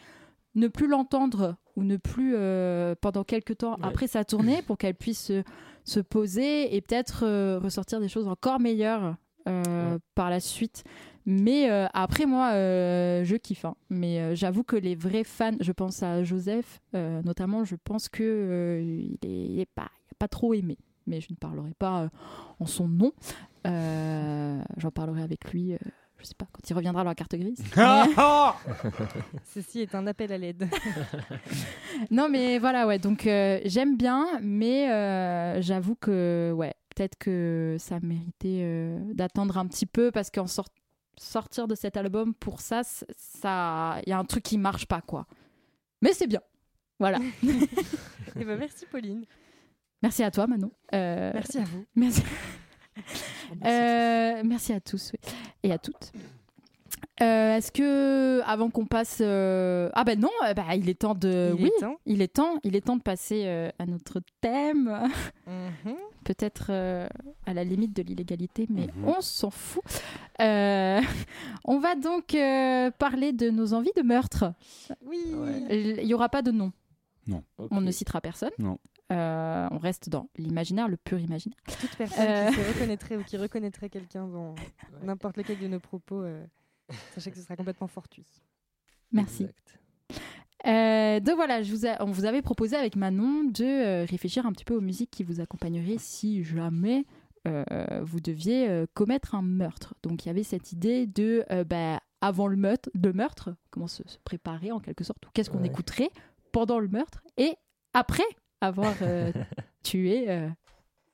ne plus l'entendre ou ne plus euh, pendant quelques temps Ouais. après sa tournée pour qu'elle puisse se, se poser et peut-être euh, ressortir des choses encore meilleures euh, Ouais. par la suite. Mais après, moi, je kiffe. hein. Mais j'avoue que les vrais fans, je pense à Joseph, notamment, je pense que il est, il est pas, il a pas trop aimé. Mais je ne parlerai pas en son nom. J'en parlerai avec lui. Euh, je sais pas quand il reviendra dans la carte grise. Mais- Ceci est un appel à l'aide. non, mais voilà, ouais. Donc, euh, j'aime bien, mais euh, j'avoue que, ouais, peut-être que ça méritait euh, d'attendre un petit peu parce qu'en sort- sortir de cet album, pour ça, ça, il y a un truc qui marche pas, quoi. Mais c'est bien. Voilà. Eh ben, merci Pauline. Merci à toi, Manon. Euh, Merci à vous. Merci. Euh, merci à tous oui. et à toutes. Euh, Est-ce que avant qu'on passe, euh, ah ben non, bah, il est temps de, Il oui, est temps. il est temps, il est temps de passer euh, à notre thème. Mhm. Peut-être euh, à la limite de l'illégalité, mais Mhm. on s'en fout. Euh, on va donc euh, parler de nos envies de meurtre. Oui. Ouais. Il n'y aura pas de nom. Ok. On ne citera personne. Non. Euh, on reste dans l'imaginaire, le pur imaginaire. Toute personne Euh. qui se reconnaîtrait ou qui reconnaîtrait quelqu'un dans n'importe lequel de nos propos, euh, sachez que ce sera complètement fortuit. Merci. Exact. Euh, donc voilà, je vous a- on vous avait proposé avec Manon de euh, réfléchir un petit peu aux musiques qui vous accompagneraient si jamais euh, vous deviez euh, commettre un meurtre. Donc il y avait cette idée de, euh, bah, avant le meurtre, de meurtre, comment se, se préparer en quelque sorte, ou qu'est-ce qu'on Ouais. écouterait pendant le meurtre et après avoir euh, tué euh,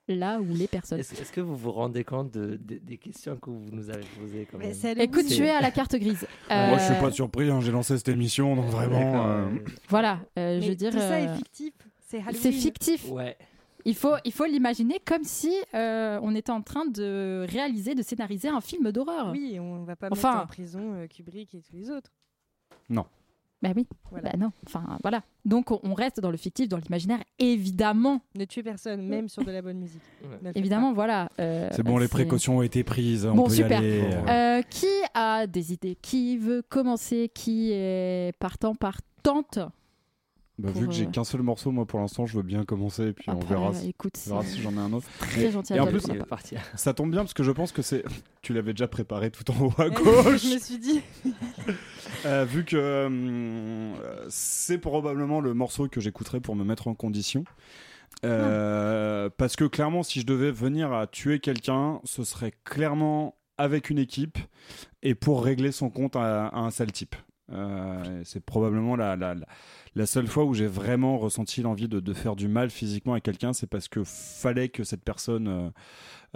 là où les personnes. Est-ce que vous vous rendez compte de- de- des questions que vous nous avez posées quand Mais même Écoute, tu es à la carte grise. Moi, je suis pas surpris, hein, j'ai lancé cette émission, donc vraiment. Euh, Voilà, euh, Mais je veux dire. tout ça est fictif. C'est Halloween. c'est fictif. Ouais. Il faut, il faut l'imaginer comme si euh, on était en train de réaliser, de scénariser un film d'horreur. Oui, on va pas Enfin- mettre en prison euh, Kubrick et tous les autres. Bah oui. Voilà. Bah non. Enfin voilà. Donc on- reste dans le fictif, dans l'imaginaire, évidemment. Ne tuez personne, même sur de la bonne musique. Ouais. Évidemment, voilà. euh, C'est bon, les précautions ont été prises, on Bon, peut super. y aller. Euh, qui a des idées? Qui veut commencer? Qui est partant, partante? Bah, vu que j'ai euh, qu'un seul morceau, moi pour l'instant, je veux bien commencer et puis on verra, euh, si, écoute, on c'est verra si j'en ai un autre. très gentil et à en plus, partir. Ça tombe bien parce que je pense que c'est. Tu l'avais déjà préparé tout en haut à gauche. je me suis dit. Euh, vu que euh, c'est probablement le morceau que j'écouterai pour me mettre en condition. Euh, Parce que clairement, si je devais venir à tuer quelqu'un, ce serait clairement avec une équipe et pour régler son compte à, à un sale type. C'est probablement la, la, la- la seule fois où j'ai vraiment ressenti l'envie de, de faire du mal physiquement à quelqu'un, c'est parce que fallait que cette personne, euh,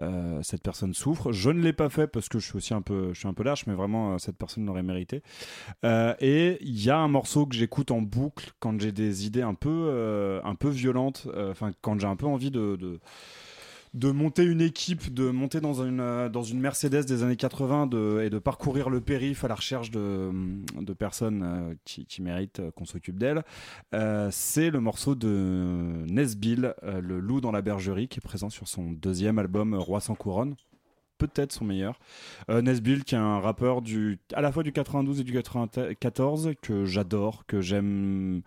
euh, cette personne souffre. Je ne l'ai pas fait parce que je suis aussi un peu, je suis un peu lâche, mais vraiment euh, cette personne l'aurait mérité. Et il y a un morceau que j'écoute en boucle quand j'ai des idées un peu, un peu violentes, enfin quand j'ai un peu envie de, de de monter une équipe, de monter dans une, euh, dans Mercedes des années 80 de, et de parcourir le périph' à la recherche de, de personnes euh, qui, qui méritent euh, qu'on s'occupe d'elles, c'est le morceau de Nesbill, Le loup dans la bergerie, qui est présent sur son deuxième album Roi sans couronne. Peut-être son meilleur. Nesbill, qui est un rappeur du, à la fois du 92 et du 94, que j'adore, que j'aime.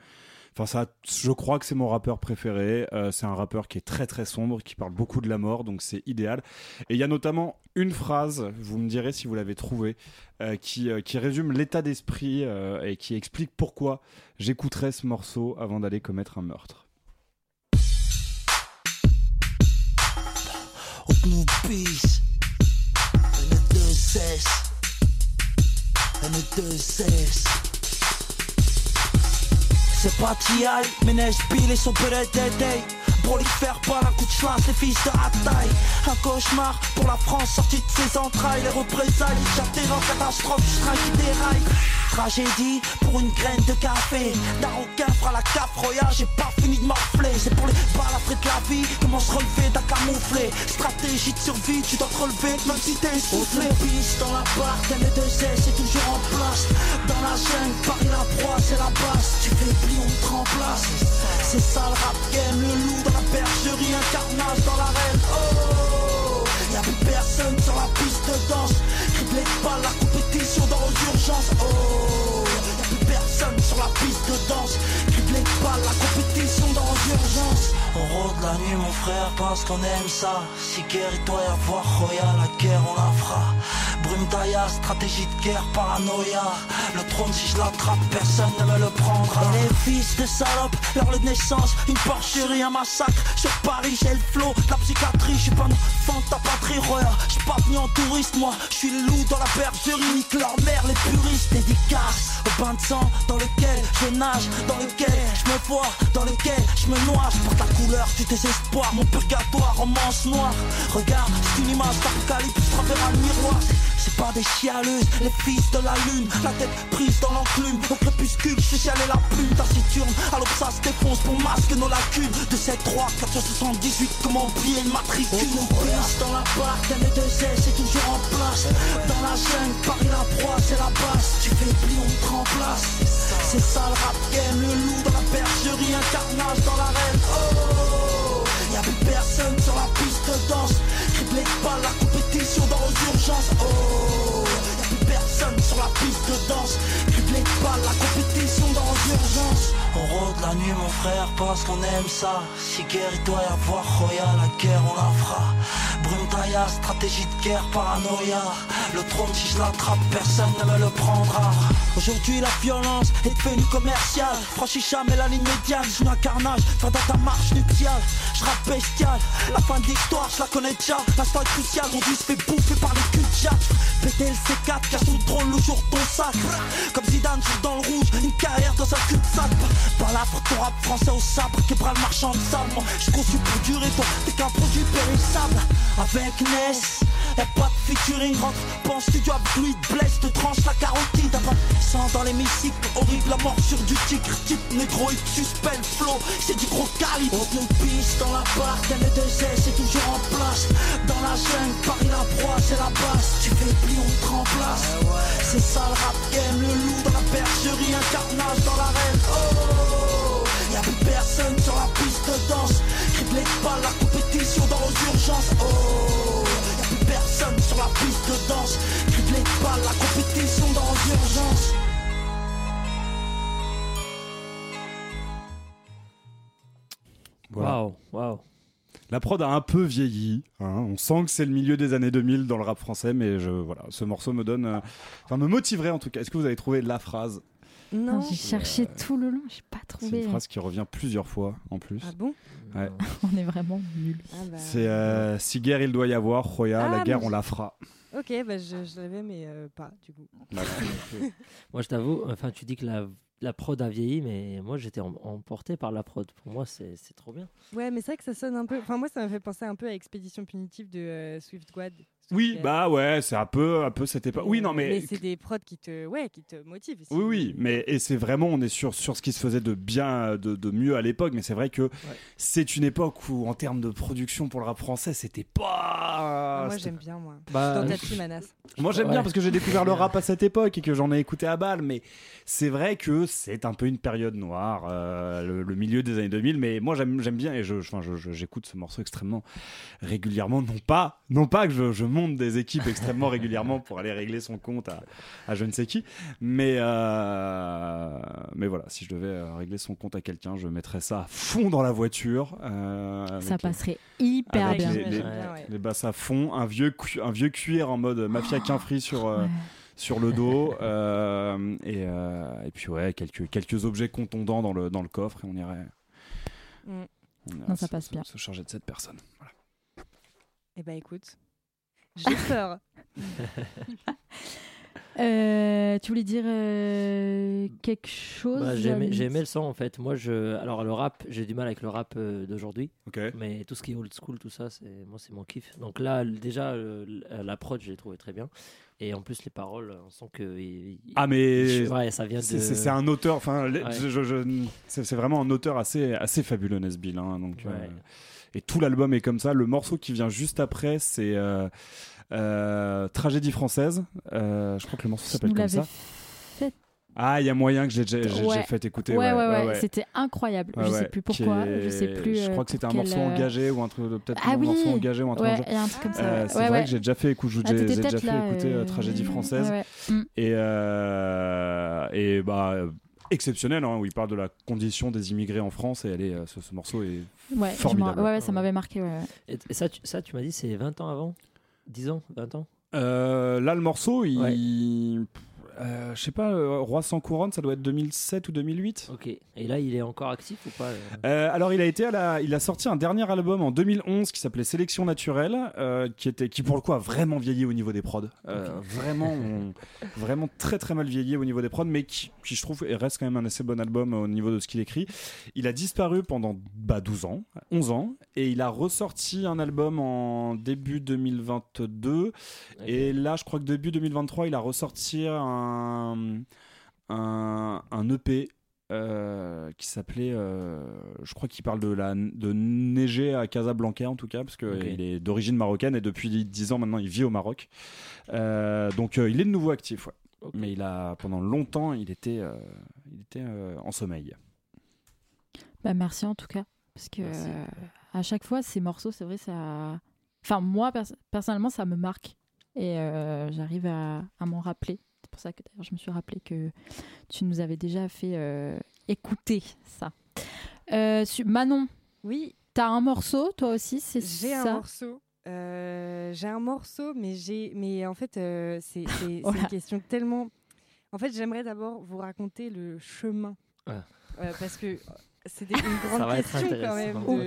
Enfin, ça, je crois que c'est mon rappeur préféré. Euh, c'est un rappeur qui est très très sombre, qui parle beaucoup de la mort, donc c'est idéal. Et il y a notamment une phrase, vous me direz si vous l'avez trouvée, euh, qui, euh, qui résume l'état d'esprit et qui explique pourquoi j'écouterais ce morceau avant d'aller commettre un meurtre. C'est pas T.I., mais neige pile et son PDD. Prolifère pas la coup de chlasse, les fils de Hataï. Un cauchemar pour la France sortie de ses entrailles. Les représailles, j'atterre en catastrophe, je qui déraille. Tragédie pour une graine de café. Daroquin fera la royale, j'ai pas fini de morfler. C'est pour les balles après de la vie, comment se relever d'un camouflé. Stratégie de survie, tu dois te relever, même si t'es soufflé. dans la barque, de zèle, c'est toujours en C'est ça le rap game, le loup dans la bergerie, un carnage dans l'arène. Oh, y'a plus personne sur la piste de danse. De balles, la compétition dans les urgences. Oh, y'a plus personne sur la piste de danse. De balles, la compétition dans les urgences. On rôde la nuit, mon frère, parce qu'on aime ça. Si guerre il doit y avoir royal, la guerre on la fera. Brume d'Aya, stratégie de guerre, paranoïa. Le trône, si je l'attrape, personne ne me le prendra. Les fils de salope, leur de naissance, une porcherie, un massacre. Sur Paris, j'ai le flot, la psychiatrie, je suis pas enfant de ta patrie, royal. Je pas venu en touriste, moi, je suis loup dans la bergerie, nique leur mère, les puristes, dédicaces. Au bain de sang dans lequel je nage, dans lequel je me vois, dans lequel je me noie. Je porte la couleur du désespoir, mon purgatoire, romance noire. Regarde, c'est une image d'apocalypse, travers un miroir. C'est pas des chialeuses, les fils de la lune, la tête prise dans l'enclume. Au crépuscule, je suis la plume taciturne. L'aube, ça se défonce pour masquer nos lacunes. De 7 3 478, comment oublier une matricule? Nos pisse dans la barque, elle est de zèle, c'est toujours en place. Dans la jungle, Paris la proie, c'est la base. Tu fais pli, on te remplace. C'est ça le rap game, le loup dans la bergerie, un carnage dans l'arène. Oh, y'a plus personne sur la piste danse. Criblé balles, la urgences. Oh, y'a plus personne sur la piste de danse. De balles, la compétition dans les urgences. On rôde la nuit, mon frère, parce qu'on aime ça. Si guerre il doit y avoir royal, la guerre on la fera. Brume stratégie de guerre, paranoïa. Le trône, si je l'attrape, personne ne me le prendra. Aujourd'hui, la violence est devenue commerciale. Franchis jamais la ligne médiane, joue un carnage, fin dans ta marche nuptiale. Je rappe bestial, la fin de l'histoire, je la connais déjà. L'instant est crucial, dieu se fait bouffer par les culs de. Péter le C4, casse ton drôle le jour de ton sac. Comme Zidane, joue dans le rouge, une carrière dans un cul-de-sac. Pas là pour ton rap français au sabre qui bras le marchand de sable. Je conçu pour durer, toi, t'es qu'un produit périssable. Avec Ness, y'a pas de featuring, rentre en studio avec lui, blesse, te tranche la carotide. De sang dans l'hémicycle, horrible la morsure du tigre, type négro, il suspend le flow, c'est du gros calibre. Nous pisse dans la barque, y'a deux ailes, c'est toujours en place. Dans la jungle, Paris la proie, c'est la base. Tu fais pli, on te remplace. C'est ça le rap game, le loup dans la bergerie, un carnage dans l'arène. Oh, personne sur la piste de danse. Criblé pas la compétition dans les urgences. Oh, y'a plus personne sur la piste de danse. Criblé pas la compétition dans les urgences. Voilà. Waouh, waouh. La prod a un peu vieilli. hein. On sent que c'est le milieu des années 2000 dans le rap français, mais je, voilà, ce morceau me donne, euh, enfin me motiverait en tout cas. Est-ce que vous avez trouvé la phrase Non. J'ai cherché tout le long, j'ai pas C'est trouvé. une phrase qui revient plusieurs fois en plus. Ah bon? Ouais. On est vraiment nuls. Ah bah, C'est euh, si guerre il doit y avoir, Roya, Ah, la guerre on la fera. Ok, bah je, je l'avais, mais euh, pas du coup. Moi, je t'avoue, enfin, tu dis que la, la prod a vieilli, mais moi, j'étais em- emporté par la prod. Pour moi, c'est c'est trop bien. Ouais, mais c'est vrai que ça sonne un peu. Enfin, moi, ça m'a fait penser un peu à Expédition Punitive de euh, Swift. Oui, bah ouais, c'est un peu, un peu cette époque. Oui, non, mais. Mais c'est des prods qui te, ouais, qui te motivent. aussi. Oui, oui, mais et c'est vraiment, on est sur, sur ce qui se faisait de bien, de, de mieux à l'époque, mais c'est vrai que c'est une époque où, en termes de production pour le rap français, c'était pas. Ah, moi, c'était- j'aime bien, moi. Bah, Dans ta team, Anas. Moi j'aime Ouais. bien parce que j'ai découvert le rap à cette époque et que j'en ai écouté à balle, mais c'est vrai que c'est un peu une période noire, euh, le, le milieu des années 2000, mais moi j'aime j'aime bien et je- j'écoute ce morceau extrêmement régulièrement, non pas, non pas que je, je monte des équipes extrêmement régulièrement pour aller régler son compte à, à je ne sais qui, mais, euh, mais voilà, si je devais euh, régler son compte à quelqu'un, je mettrais ça à fond dans la voiture. euh, Ça les- passerait hyper avec bien. Les, les- les basses à fond, un vieux, cu- un vieux cuir en mode mafia qu'un free sur, euh, Ouais. sur le dos. euh, et, euh, et puis, ouais, quelques, quelques objets contondants dans le, dans le coffre et on irait. Mm. on irait Non, ça se- passe se- bien. Se charger de cette personne. Voilà. Eh bah écoute, j'ai peur. Euh, tu voulais dire euh, quelque chose Bah, j'ai aimé, Alice j'ai aimé le son en fait. Moi, je, alors le rap, j'ai du mal avec le rap euh, d'aujourd'hui. Ok. Mais tout ce qui est old school, tout ça, c'est moi, c'est mon kiff. Donc là, déjà, euh, la prod, j'ai trouvé très bien. Et en plus, les paroles, on sent que. il- il- Ah, mais. ouais, ça vient de. c'est- C'est c'est un auteur, enfin, Ouais. je- je- je- c'est c'est vraiment un auteur assez, assez fabuleux, Nesbill. hein, donc, euh, Ouais. Et tout l'album est comme ça. Le morceau qui vient juste après, c'est euh, euh, Tragédie française. Euh, je crois que le morceau s'appelle comme ça. fait. Ah, il y a moyen que j'ai Ouais. fait écouter. Ouais, ouais, ouais, ouais. c'était incroyable. Je sais plus pourquoi, est- je sais plus. Je crois que c'était un quel, morceau engagé ou un truc, peut-être Ah un oui morceau engagé ou un truc Ouais, un truc comme ça. Euh, c'est vrai que j'ai déjà fait, Ah, j'ai déjà là, écouter euh, Tragédie française. Et, euh, et bah, exceptionnel, hein, où il parle de la condition des immigrés en France. Et elle est, euh, ce, ce morceau est Ouais, formidable. ouais, ouais, ça m'avait marqué. ouais, ouais. Et, et ça, tu, ça, tu m'as dit, c'est 20 ans avant? 10 ans? 20 ans? Euh, là, le morceau, il. Euh, je sais pas, euh, Roi sans couronne, ça doit être 2007 ou 2008. Ok. Et là, il est encore actif ou pas euh Euh, alors il a été à la, il a sorti un dernier album en 2011 qui s'appelait Sélection naturelle, qui était, qui pour le coup a vraiment vieilli au niveau des prods, vraiment, on- vraiment très très mal vieilli au niveau des prods, mais qui, qui, je trouve reste quand même un assez bon album au niveau de ce qu'il écrit. Il a disparu pendant bah, 12 ans, 11 ans, et il a ressorti un album en début 2022, et là je crois que début 2023 il a ressorti un, un, un EP euh, qui s'appelait, euh, je crois qu'il parle de la de neiger à Casablanca en tout cas, parce qu'il est d'origine marocaine et depuis 10 ans maintenant il vit au Maroc. Euh, donc euh, il est de nouveau actif, ouais. mais il a pendant longtemps il était, euh, il était euh, en sommeil. Bah, merci en tout cas. Parce que euh, à chaque fois, ces morceaux, c'est vrai, ça. Enfin, moi, pers- personnellement, ça me marque. Et euh, j'arrive à, à m'en rappeler. C'est pour ça que d'ailleurs, je me suis rappelé que tu nous avais déjà fait euh, écouter ça. Euh, Manon, oui. T'as un morceau, toi aussi, c'est J'ai un morceau. Euh, j'ai un morceau, mais j'ai, mais en fait, euh, c'est, une question tellement. En fait, j'aimerais d'abord vous raconter le chemin, parce que c'est des- une grande question quand même. de-. Ou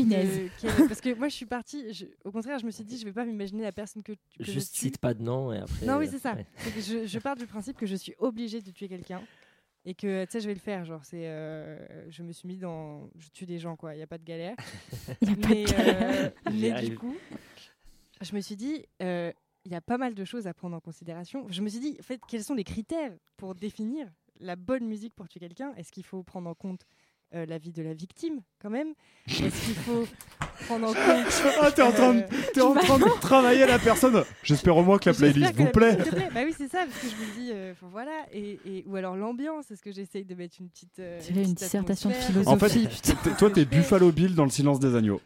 de- parce que moi, je suis partie. je- au contraire, je me suis dit, je vais pas m'imaginer la personne que, que je suis. cite pas de nom et après. Non, oui, euh, c'est ça. ouais. Je, je pars du principe que je suis obligée de tuer quelqu'un. et que tu sais je vais le faire genre c'est euh, je me suis mis dans je tue des gens quoi il y a pas de galère Il y a pas mais, de galère. euh, mais du coup je me suis dit euh, il y a pas mal de choses à prendre en considération je me suis dit en fait quels sont les critères pour définir la bonne musique pour tuer quelqu'un? Est-ce qu'il faut prendre en compte euh, la vie de la victime quand même est-ce qu'il faut prendre en compte Ah, t'es en train de, euh, t'es en train de travailler la personne. J'espère au moins que la J'espère playlist que vous la plaît. musique te plaît. Bah oui, c'est ça, parce que je me dis, euh, enfin, voilà, et, et- ou alors l'ambiance, est-ce que j'essaye de mettre une petite. euh, Tu fais une petite dissertation de atmosphère En fait, philosophie. putain. t'es- toi, t'es Buffalo Bill dans le silence des agneaux.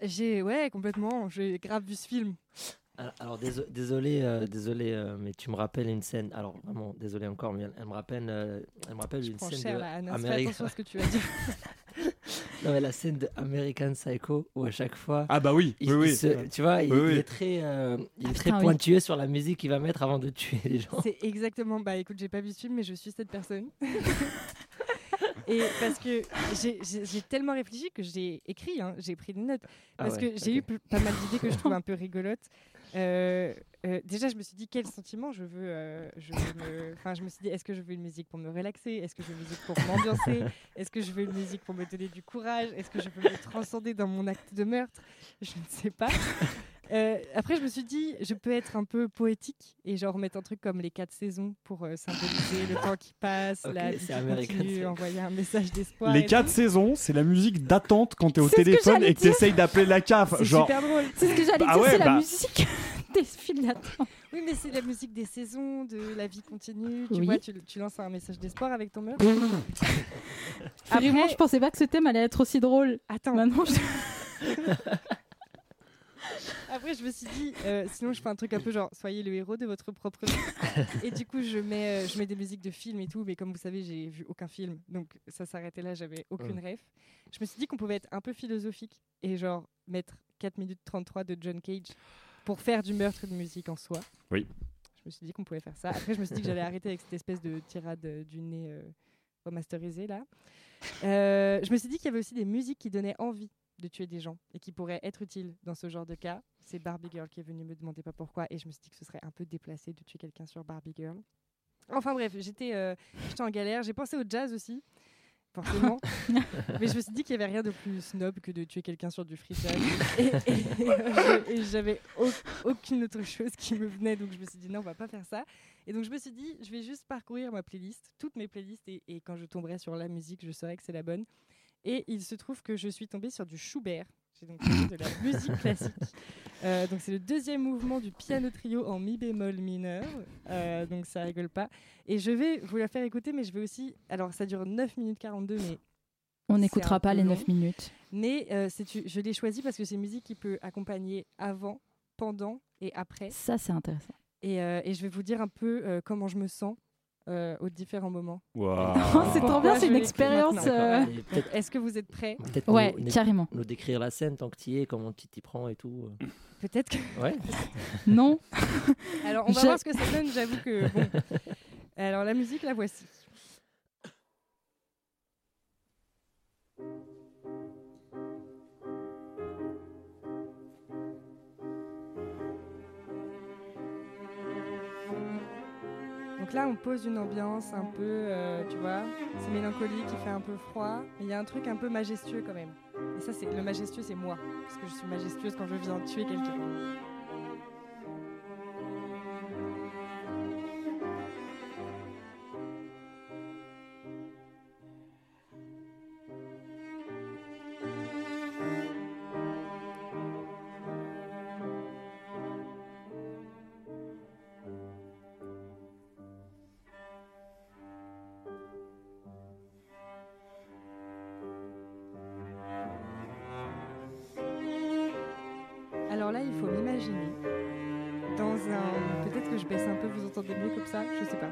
J'ai, ouais, complètement, j'ai grave vu ce film. Alors, alors, déso- désolé, euh, désolé, euh, mais tu me rappelles une scène. Alors vraiment, désolé encore, mais elle, elle me rappelle, euh, elle me rappelle Je une scène cher de Anna, Ameri- attention à ce que tu vas dire. non mais la scène de American Psycho où à chaque fois, Ah bah oui, il, oui, il oui. se- tu vois, il, Oui, il oui. est très, euh, il est Ah, très putain, oui. pointueux sur la musique qu'il va mettre avant de tuer les gens. C'est exactement, bah écoute, j'ai pas vu ce film, mais je suis cette personne. Et parce que j'ai- tellement réfléchi que j'ai écrit, hein, j'ai pris des notes. Ah Parce ouais, que j'ai eu pas mal d'idées que je trouve un peu rigolotes. Euh, euh, déjà, je me suis dit quel sentiment je veux. euh, je, veux me... enfin, je me suis dit est-ce que je veux une musique pour me relaxer? Est-ce que je veux une musique pour m'ambiancer? Est-ce que je veux une musique pour me donner du courage? Est-ce que je veux me transcender dans mon acte de meurtre? Je ne sais pas. Euh, après, je me suis dit, je peux être un peu poétique et genre mettre un truc comme les quatre saisons pour euh, symboliser le temps qui passe, la vie qui continue, envoyer un message d'espoir. Les quatre tout. saisons, c'est la musique d'attente quand t'es au que téléphone et que t'essayes d'appeler la CAF. C'est Genre, super drôle. C'est ce que j'allais Bah dire, ouais, c'est la bah- musique des files d'attente. Oui, mais c'est la musique des saisons, de la vie continue. Tu Oui. vois, tu, tu lances un message d'espoir avec ton meurtre. Vraiment, je pensais pas que ce thème allait être aussi drôle. Attends. Maintenant, je- Après, je me suis dit, euh, sinon, je fais un truc un peu genre, soyez le héros de votre propre vie. et du coup, je mets, euh, je mets des musiques de films et tout, mais comme vous savez, j'ai vu aucun film, donc ça s'arrêtait là, j'avais aucune ref. Je me suis dit qu'on pouvait être un peu philosophique et genre mettre 4 minutes 33 de John Cage pour faire du meurtre de musique en soi. Oui. Je me suis dit qu'on pouvait faire ça. Après, je me suis dit que j'allais arrêter avec cette espèce de tirade euh, du nez euh, remasterisé là. Je me suis dit qu'il y avait aussi des musiques qui donnaient envie de tuer des gens et qui pourraient être utiles dans ce genre de cas. C'est Barbie Girl qui est venue me demander pas pourquoi et je me suis dit que ce serait un peu déplacé de tuer quelqu'un sur Barbie Girl. Enfin bref, j'étais euh, en galère. J'ai pensé au jazz aussi, forcément. Mais je me suis dit qu'il n'y avait rien de plus snob que de tuer quelqu'un sur du free jazz. Et, et, euh, je- et j'avais au- aucune autre chose qui me venait, donc je me suis dit non, on va pas faire ça. Et donc je me suis dit, je vais juste parcourir ma playlist, toutes mes playlists, et, et quand je tomberai sur la musique, je saurai que c'est la bonne. Et il se trouve que je suis tombée sur du Schubert. J'ai donc de la musique classique. Euh, donc c'est le deuxième mouvement du piano trio en mi bémol mineur. Euh, donc ça rigole pas. Et je vais vous la faire écouter, mais je vais aussi. Alors ça dure 9 minutes 42, mais on n'écoutera pas les long. 9 minutes. mais euh, je l'ai choisi parce que c'est une musique qui peut accompagner avant, pendant et après. Ça, c'est intéressant. Et, et je vais vous dire un peu comment je me sens euh, aux différents moments. C'est trop bien, c'est une expérience. euh, Est-ce que vous êtes prêts peut-être Ouais, nous, carrément. nous décrire la scène tant que tu y es, comment tu t'y prends et tout. Peut-être que... Ouais. Non. Alors, on va Je- voir ce que ça donne, j'avoue que... Bon. Alors, la musique, la voici. Donc là, on pose une ambiance un peu, euh, tu vois, c'est mélancolique, il fait un peu froid, mais il y a un truc un peu majestueux quand même. Et ça, c'est le majestueux, c'est moi, parce que je suis majestueuse quand je viens tuer quelqu'un. Un peu, vous entendez mieux comme ça, je sais pas.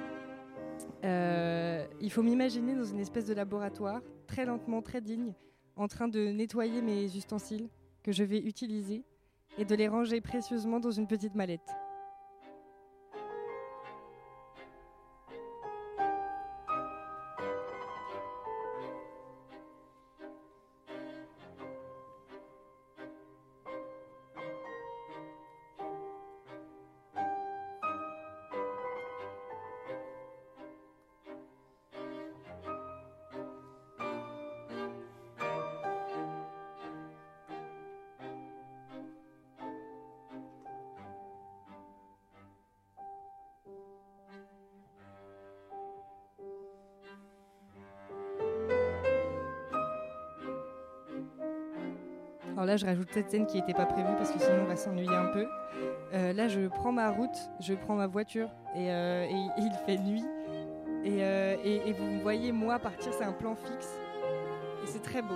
Euh, il faut m'imaginer dans une espèce de laboratoire, très lentement, très digne, en train de nettoyer mes ustensiles que je vais utiliser et de les ranger précieusement dans une petite mallette. Là, je rajoute cette scène qui n'était pas prévue parce que sinon on va s'ennuyer un peu. Euh, là, je prends ma route, je prends ma voiture et, euh, il fait nuit. Et, euh, et vous me voyez, moi, partir, c'est un plan fixe. Et c'est très beau.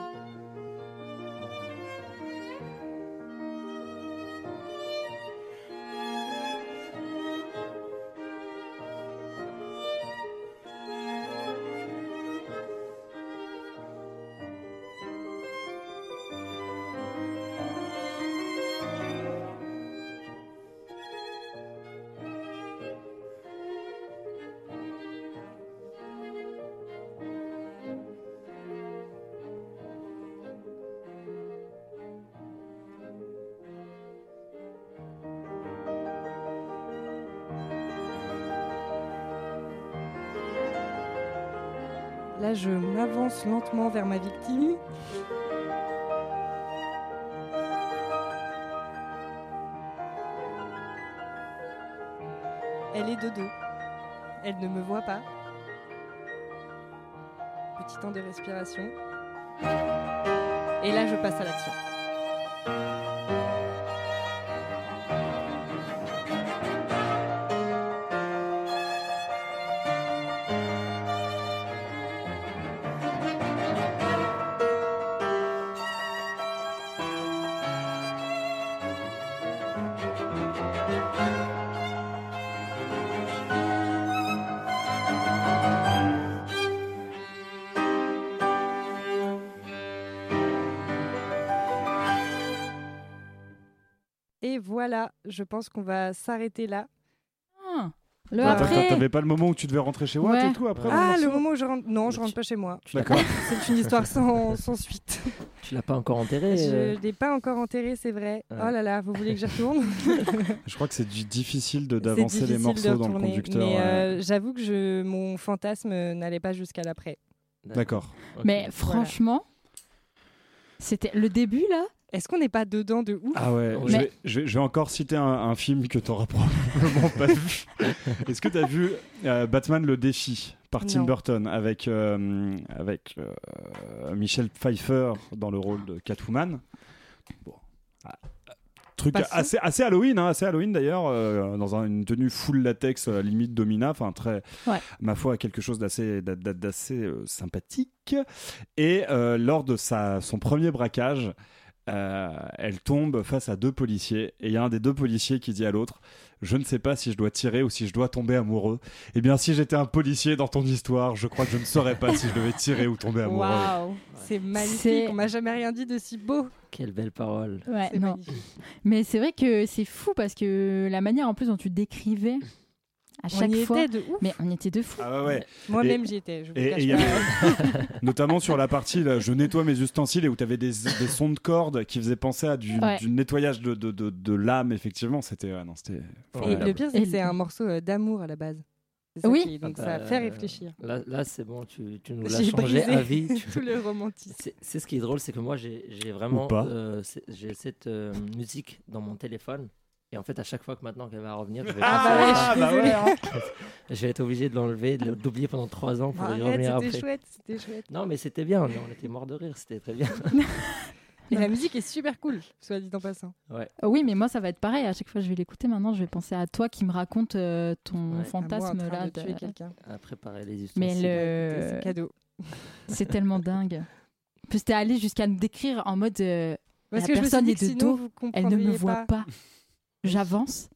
M'avance lentement vers ma victime. Elle est de dos. Elle ne me voit pas. Petit temps de respiration. Et là, je passe à l'action. Et voilà, je pense qu'on va s'arrêter là. Ah, le après. T'avais pas le moment où tu devais rentrer chez Watt Ouais. et tout après Ah, le moment où je rentre. Non, je rentre pas chez moi. D'accord. C'est une histoire sans, sans suite. Tu l'as pas encore enterré euh, Je l'ai pas encore enterré, c'est vrai. Ouais. Oh là là, vous voulez que j'y retourne Je crois que c'est difficile d'avancer les morceaux dans le conducteur. Mais ouais. euh, j'avoue que je, mon fantasme n'allait pas jusqu'à l'après. D'accord. Mais franchement, c'était le début là? Est-ce qu'on n'est pas dedans de ouf Ah ouais, je, vais, je, vais, je vais encore citer un, un film que tu n'auras probablement pas vu. Est-ce que tu as vu euh, Batman le défi par Tim Non. Burton avec, euh, avec euh, Michel Pfeiffer dans le rôle de Catwoman? Bon. Ah, Truc Passons. assez, assez Halloween, hein, assez Halloween d'ailleurs, euh, dans un- une tenue full latex, euh, limite domina, enfin très, Ouais. ma foi, quelque chose d'assez, d'a- d'a- d'assez euh, sympathique. Et euh, lors de sa, son premier braquage, euh, elle tombe face à deux policiers et il y a un des deux policiers qui dit à l'autre je ne sais pas si je dois tirer ou si je dois tomber amoureux. Eh bien, si j'étais un policier dans ton histoire, je crois que je ne saurais pas si je devais tirer ou tomber amoureux. Waouh, c'est magnifique. C'est- On m'a jamais rien dit de si beau. Quelle belle parole. Ouais, C'est non. Mais c'est vrai que c'est fou parce que la manière en plus dont tu décrivais à On chaque y fois. était de ouf. Mais on était de fou. Ah ouais. Moi-même, j'y étais. Je vous Et cache et il y pas. avait notamment sur la partie là, je nettoie mes ustensiles et où tu avais des, des sons de cordes qui faisaient penser à du, Ouais. du nettoyage de, de, de, de l'âme, effectivement. C'était ouais, non, c'était Et le pire, c'est que c'est un morceau euh, d'amour à la base. Ça Oui. qui- donc Ah ça bah, fait réfléchir. Là, là c'est bon, tu, tu nous l'as J'ai changé brisé à vie. tu- tout le romantisme. C'est ce qui est drôle, c'est que moi j'ai vraiment euh, j'ai cette euh, musique dans mon téléphone. Et en fait, à chaque fois que maintenant qu'elle va revenir, je vais, Ah penser bah ouais, je suis bah ouais, désolée. Je vais être obligé de l'enlever, de l'oublier pendant trois ans pour y Arrête, revenir c'était après. chouette, c'était chouette. Non, mais c'était bien, on était morts de rire, c'était très bien. Et la musique est super cool, soit dit en passant. Ouais. Euh, Oui, mais moi ça va être pareil. À chaque fois que je vais l'écouter maintenant, je vais penser à toi qui me raconte euh, ton Ouais. fantasme moi là. de tuer quelqu'un. À préparer les Mais ustensiles. le- C'est cadeau. C'est tellement dingue. Plus, t'es allé jusqu'à nous décrire en mode euh, Parce la que je me suis personne dit est que de sinon, dos, vous elle ne me voit pas. J'avance,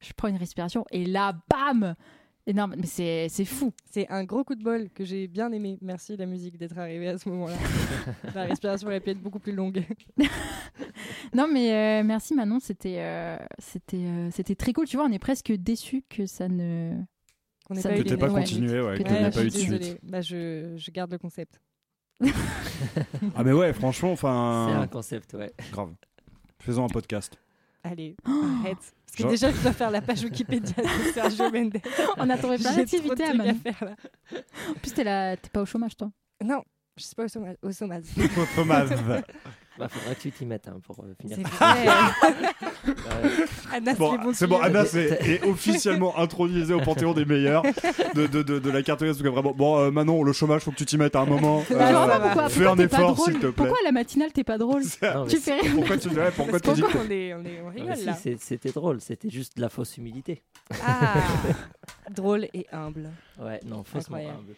je prends une respiration et là, bam Énorme, mais c'est c'est fou. C'est un gros coup de bol que j'ai bien aimé. Merci la musique d'être arrivée à ce moment-là. la respiration aurait pu être beaucoup plus longue. Non, mais euh, merci Manon, c'était euh, c'était euh, c'était très cool. Tu vois, on est presque déçus que ça ne. Qu'on n'ait Ça pas pas continué, ouais, Que Ouais, pas eu de suite. Bah, je, je garde le concept. Ah mais ouais, franchement, C'est enfin, un concept, ouais. grave. Faisons un podcast. Allez, Oh arrête. Parce que Genre- déjà, je dois faire la page Wikipédia de Sergio Mendes. On a trouvé plein J'ai trop de d'activités à à faire là. En plus, t'es là- t'es pas au chômage, toi. Non, je suis pas au chômage. Au chômage. Bah, faudra que tu t'y mettes hein, pour euh, finir. Anas, Bon, les bons c'est bon, tuyaux. Anas est, est officiellement intronisé au panthéon des meilleurs de, de, de, de la carte grise. En tout cas, vraiment. Bon, euh, Manon, le chômage, faut que tu t'y mettes à un moment. Bah, pourquoi, Fais pourquoi un t'es pas effort, drôle s'il te plaît. Pourquoi à la matinale t'es pas drôle Non, mais Tu fais rire. Pourquoi tu, ouais, pourquoi tu dis on, est, on, est, on Non, rigole mais si, là c'est- c'était drôle, c'était juste de la fausse humilité. Ah Drôle et humble. Ouais, non, faussement Incroyable. humble.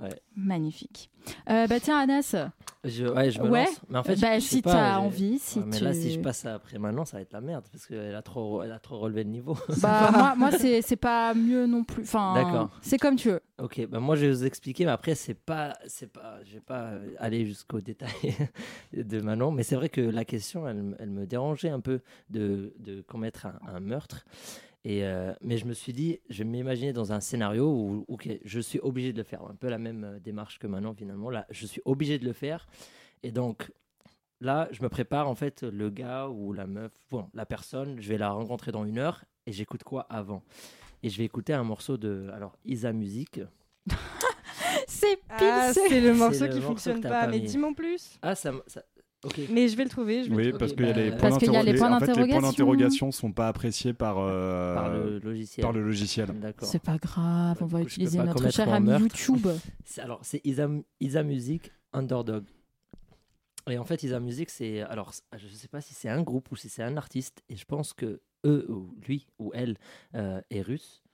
Ouais, Magnifique. Euh, bah tiens, Anas, je, ouais, je me Ouais. lance. Mais en fait, bah, je, je sais si t'as envie, si Ouais, mais tu... là, si je passe après maintenant, ça va être la merde parce qu'elle a trop, elle a trop relevé le niveau. Bah, moi, moi c'est pas mieux non plus. Enfin, D'accord. c'est comme tu veux. Ok, bah moi je vais vous expliquer, mais après c'est pas, c'est pas, je vais pas aller jusqu'au détail de Manon, mais c'est vrai que la question, elle, elle me dérangeait un peu de, de commettre un, un meurtre. Et euh, mais je me suis dit, je vais m'imaginer dans un scénario où, je suis obligé de le faire, un peu la même euh, démarche que Manon finalement. Là, je suis obligé de le faire, et donc là, je me prépare en fait le gars ou la meuf, bon, la personne, je vais la rencontrer dans une heure, et j'écoute quoi avant? Et je vais écouter un morceau de, alors Isa Music. C'est pile Ah, ce- c'est le morceau le qui morceau fonctionne pas, pas mais dis-moi en plus. Ah, ça- Mais je vais le trouver. Je vais Oui, le parce qu'il y a bah, les parce points qu'il y a les d'interro- points en fait, les points d'interrogation. d'interrogation sont pas appréciés par, euh, par le logiciel. par le logiciel. C'est pas grave, on va je utiliser notre cher ami meurtre. YouTube. Alors, c'est Isa, Isa Music Underdog. Et en fait, Isa Music, c'est. Alors, je sais pas si c'est un groupe ou si c'est un artiste. Et je pense que eux, ou lui ou elle, euh, est russe.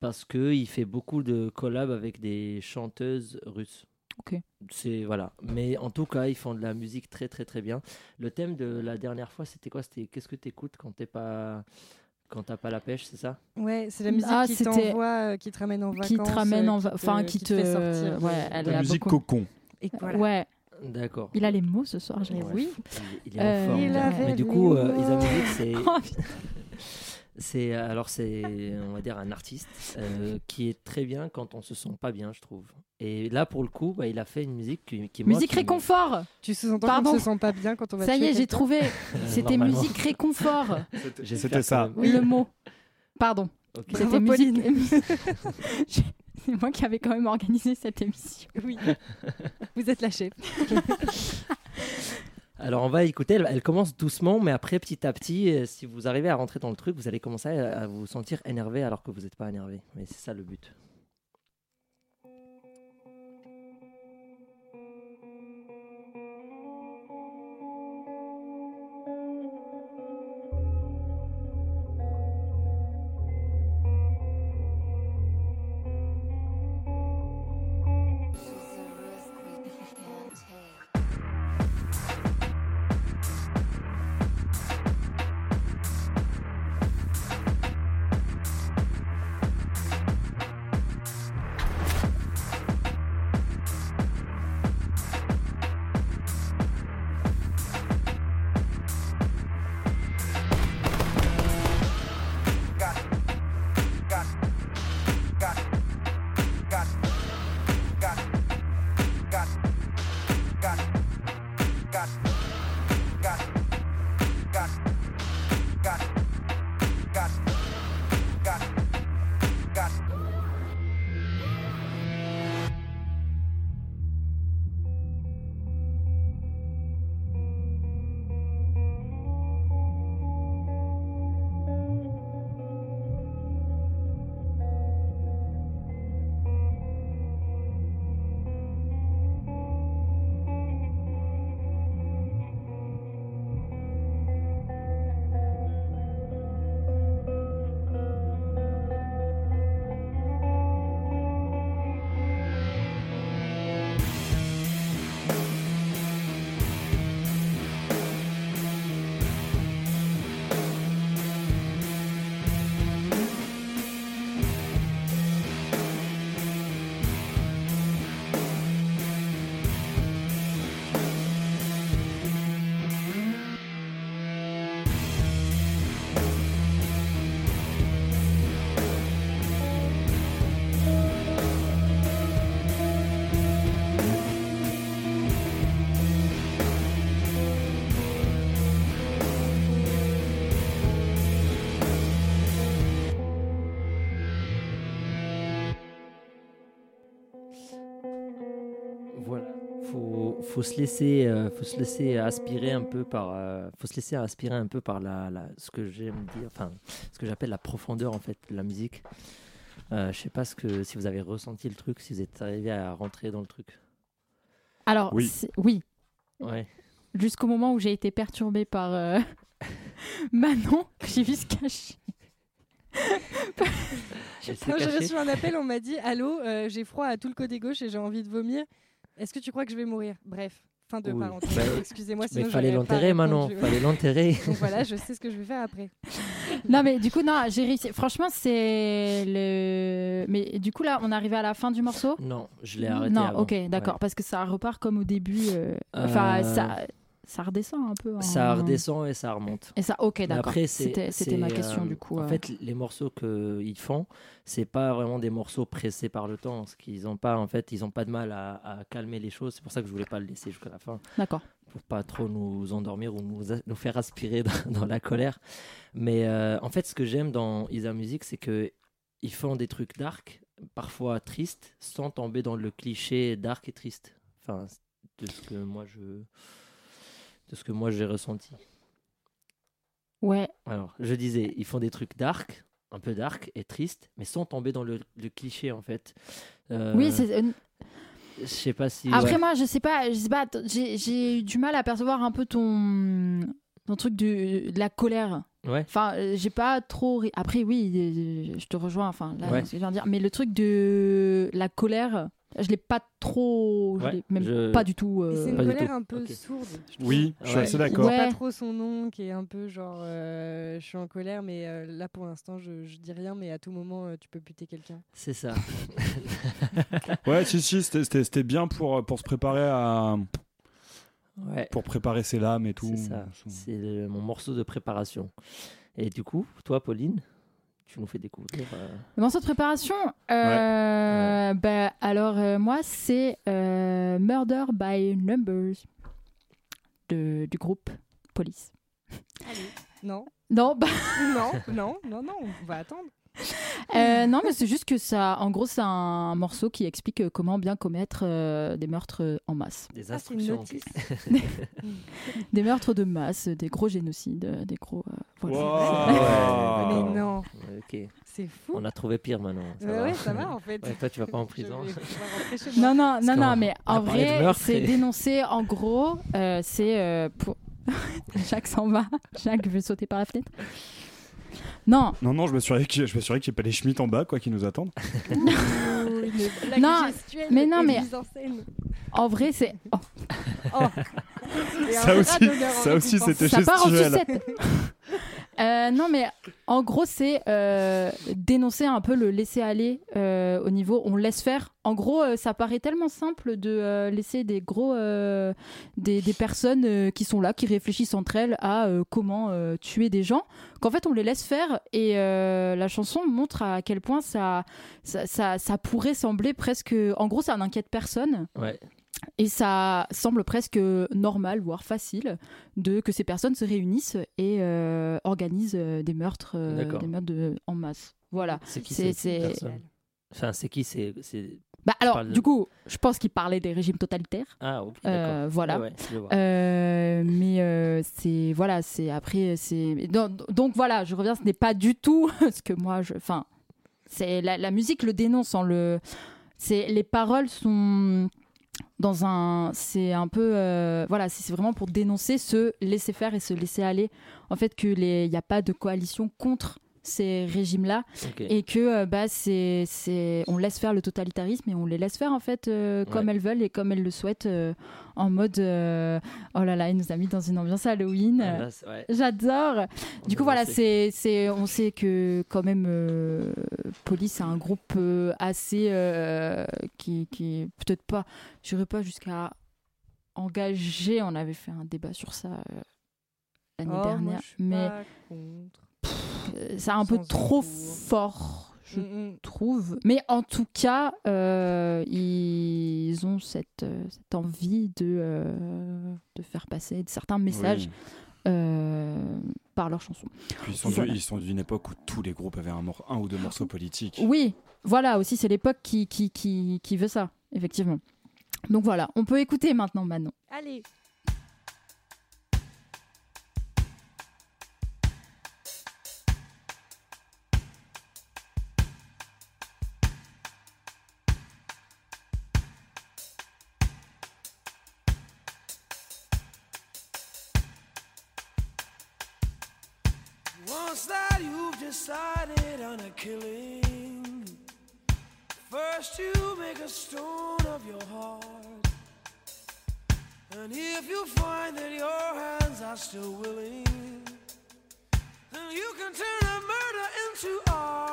Parce qu'il fait beaucoup de collabs avec des chanteuses russes. Ok. C'est. Voilà. Mais en tout cas, ils font de la musique très, très, très bien. Le thème de la dernière fois, c'était quoi? C'était qu'est-ce que tu écoutes quand t'es pas. Quand t'as pas la pêche, c'est ça? Ouais, c'est la musique Ah, qui t'envoie, euh, qui te ramène en vacances. Qui te ramène euh, en qui te- enfin, qui te- fait sortir. de- ouais, elle La musique beaucoup- cocon. Et voilà. Ouais, D'accord. il a les mots ce soir, j'ai Ouais. oui. Il, il est en Euh, forme. il là. avait Mais du coup, euh, mots. Isa Music, c'est. C'est alors c'est on va dire un artiste euh, qui est très bien quand on se sent pas bien, je trouve. Et là pour le coup, bah, il a fait une musique qui, qui moi, Musique qui me- réconfort Tu sous-entends Pardon. qu'on se sent pas bien quand on va Ça y est, j'ai trouvé. Euh, C'était musique réconfort. C'était ça. même. Le mot. Pardon. C'était musique. C'est moi qui avais quand même organisé cette émission. Oui. Vous êtes lâché. Alors on va écouter. Elle, commence doucement, mais après petit à petit, euh, si vous arrivez à rentrer dans le truc, vous allez commencer à vous sentir énervé alors que vous n'êtes pas énervé. Mais c'est ça le but. Se laisser, euh, faut se laisser aspirer un peu par, euh, faut se laisser aspirer un peu par la, la- ce que j'aime dire, enfin, ce que j'appelle la profondeur en fait de la musique. Euh, je sais pas ce que, si vous avez ressenti le truc, si vous êtes arrivé à rentrer dans le truc. Alors, Oui. oui. Ouais. Jusqu'au moment où j'ai été perturbée par euh, Manon, que j'ai vu se cacher. Quand j'ai reçu un appel, on m'a dit Allô, euh, j'ai froid à tout le côté gauche et j'ai envie de vomir. Est-ce que tu crois que je vais mourir? Bref, fin de Oui. parenthèse. Bah, Excusez-moi, Mais sinon fallait j'aurais pas l'enterrer, Manon. répondu. Fallait l'enterrer. Donc voilà, je sais ce que je vais faire après. Non, mais du coup, non, j'ai réussi. Franchement, c'est le. Mais du coup, là, on est arrivé à la fin du morceau? Non, je l'ai arrêté. Non, avant. ok, d'accord. Ouais. Parce que ça repart comme au début. euh, Enfin, Euh, ça, ça redescend un peu. Ça en- redescend et ça remonte. Et ça, ok, d'accord. Après, C'était ma question, euh, du coup. En euh. fait, les morceaux qu'ils font, c'est pas vraiment des morceaux pressés par le temps. Parce qu'ils ont pas, en fait, ils ont pas de mal à, à calmer les choses. C'est pour ça que je voulais pas le laisser jusqu'à la fin. D'accord. Pour pas trop nous endormir ou nous, faire aspirer dans, dans la colère. Mais euh, en fait, ce que j'aime dans Isa Music, c'est que ils font des trucs dark, parfois tristes, sans tomber dans le cliché dark et triste. Enfin, de ce que moi je, de ce que moi j'ai ressenti. Ouais. Alors, je disais, ils font des trucs dark, un peu dark et triste, mais sans tomber dans le, le cliché en fait. Euh, Oui, c'est. euh, Je sais pas si. Après, ouais. moi, je sais pas, je sais pas, j'ai- eu du mal à percevoir un peu ton, ton truc de, de la colère. Ouais. Enfin, euh, j'ai pas trop. Après, oui, je te rejoins. Enfin, là, Ouais. ce que je viens de dire. Mais le truc de la colère, je l'ai pas trop. Je Ouais, l'ai même je- pas du tout. Euh, c'est une Pas du colère un peu Ok. sourde. je. Oui, je suis Ouais. assez d'accord. Ouais. Pas trop son nom, qui est un peu genre euh, je suis en colère, mais euh, là pour l'instant je, je dis rien, mais à tout moment euh, tu peux buter quelqu'un. C'est ça. Ouais, si, si, c'était- bien pour, pour se préparer à. Ouais. Pour préparer ses lames et tout. C'est ça. C'est mon morceau de préparation. Et du coup, toi, Pauline, tu nous fais découvrir. euh, Le morceau de préparation, euh, bah, alors euh, moi c'est euh, Murder by Numbers de, du groupe Police. Non, Non, bah, non, non, non, non, on va attendre. Euh, non, mais c'est juste que ça, en gros, c'est un morceau qui explique euh, comment bien commettre euh, des meurtres en masse, des Ah, instructions. notice. des meurtres de masse, des gros génocides, des gros. euh, voilà. Wow. Ouais, Mais non, Ok. c'est fou. On a trouvé pire maintenant. Ça Ouais, va. ouais, ça va en fait. Ouais, toi, tu vas pas en prison. vais. Non, non, non, non, mais en vrai, c'est et- dénoncé. En gros, euh, c'est euh, pour. Jacques s'en va. Jacques veut sauter par la fenêtre. Non, Non, non, je m'assurais qu'il je m'assurais qu'il n'y ait pas les Schmitt en bas, quoi, qui nous attendent. Oh, Non, gestuelle mais non, mais- mise en scène. en vrai, c'est. oh, Oh. Ça aussi, en ça aussi, c'était ça part en gestuel. Euh, non, mais en gros, c'est euh, dénoncer un peu le laisser aller euh, au niveau on laisse faire. En gros, euh, ça paraît tellement simple de euh, laisser des gros euh, des, des personnes euh, qui sont là, qui réfléchissent entre elles à euh, comment euh, tuer des gens, qu'en fait on les laisse faire. Et euh, la chanson montre à quel point ça ça, ça, ça pourrait sembler presque. En gros, ça n'inquiète personne. Ouais. Et ça semble presque normal, voire facile, de que ces personnes se réunissent et euh, organisent euh, des meurtres, euh, des meurtres de- en masse. Voilà. C'est qui C'est- Enfin, c'est qui c'est Bah alors, de- du coup, je pense qu'il parlait des régimes totalitaires. Ah, ok. Euh, voilà. Ouais. Euh, mais euh, c'est voilà, c'est après c'est donc, donc voilà, je reviens, ce n'est pas du tout ce que moi je, enfin, c'est la, la musique le dénonce en le, c'est les paroles sont c'est un peu euh, voilà, c'est vraiment pour dénoncer se laisser faire et se laisser aller. En fait que il n'y a pas de coalition contre ces régimes-là et que euh, bah c'est c'est on laisse faire le totalitarisme et on les laisse faire en fait euh, comme Ouais. elles veulent et comme elles le souhaitent euh, en mode euh, oh là là il nous a mis dans une ambiance Halloween Ah, là, c'est- ouais. j'adore On du coup voilà c'est c'est on sait que quand même euh, Police est un groupe euh, assez euh, qui qui est peut-être pas j'irai pas jusqu'à engager on avait fait un débat sur ça euh, l'année Oh, moi, dernière je suis mais pas contre. C'est un peu trop fort je Mm, mm. trouve. Mais en tout cas, euh, ils ont cette, euh, cette envie de, euh, de faire passer certains messages Oui. euh, par leurs chansons. Puis ils sont, du- Voilà. ils sont d'une époque où tous les groupes avaient un, ou deux morceaux politiques. Oui, voilà, aussi, c'est l'époque qui, qui, qui, qui veut ça, effectivement. Donc voilà, on peut écouter maintenant Manon. Allez. A killing, first you make a stone of your heart. And if you find that your hands are still willing, then you can turn a murder into art.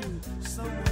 to.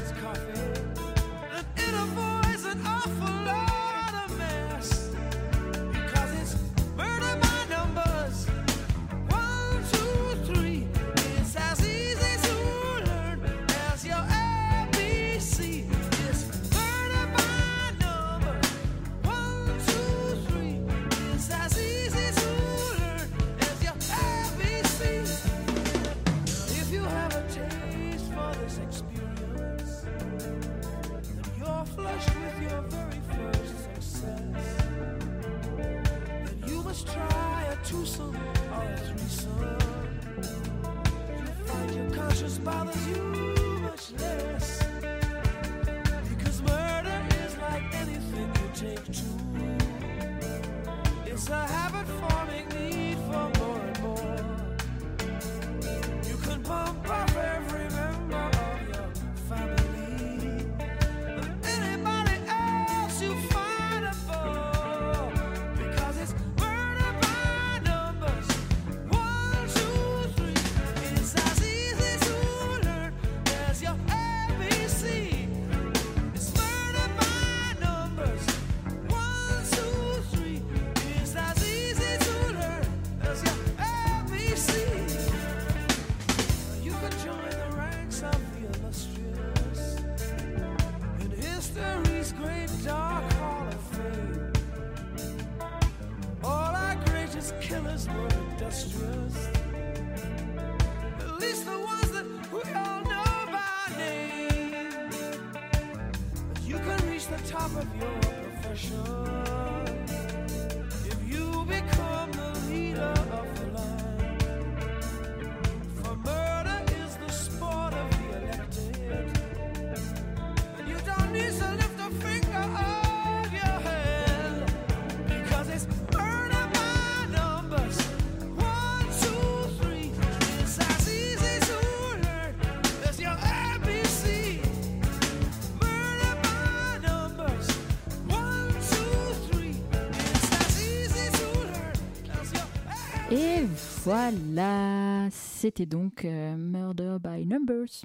Voilà, c'était donc euh, Murder by Numbers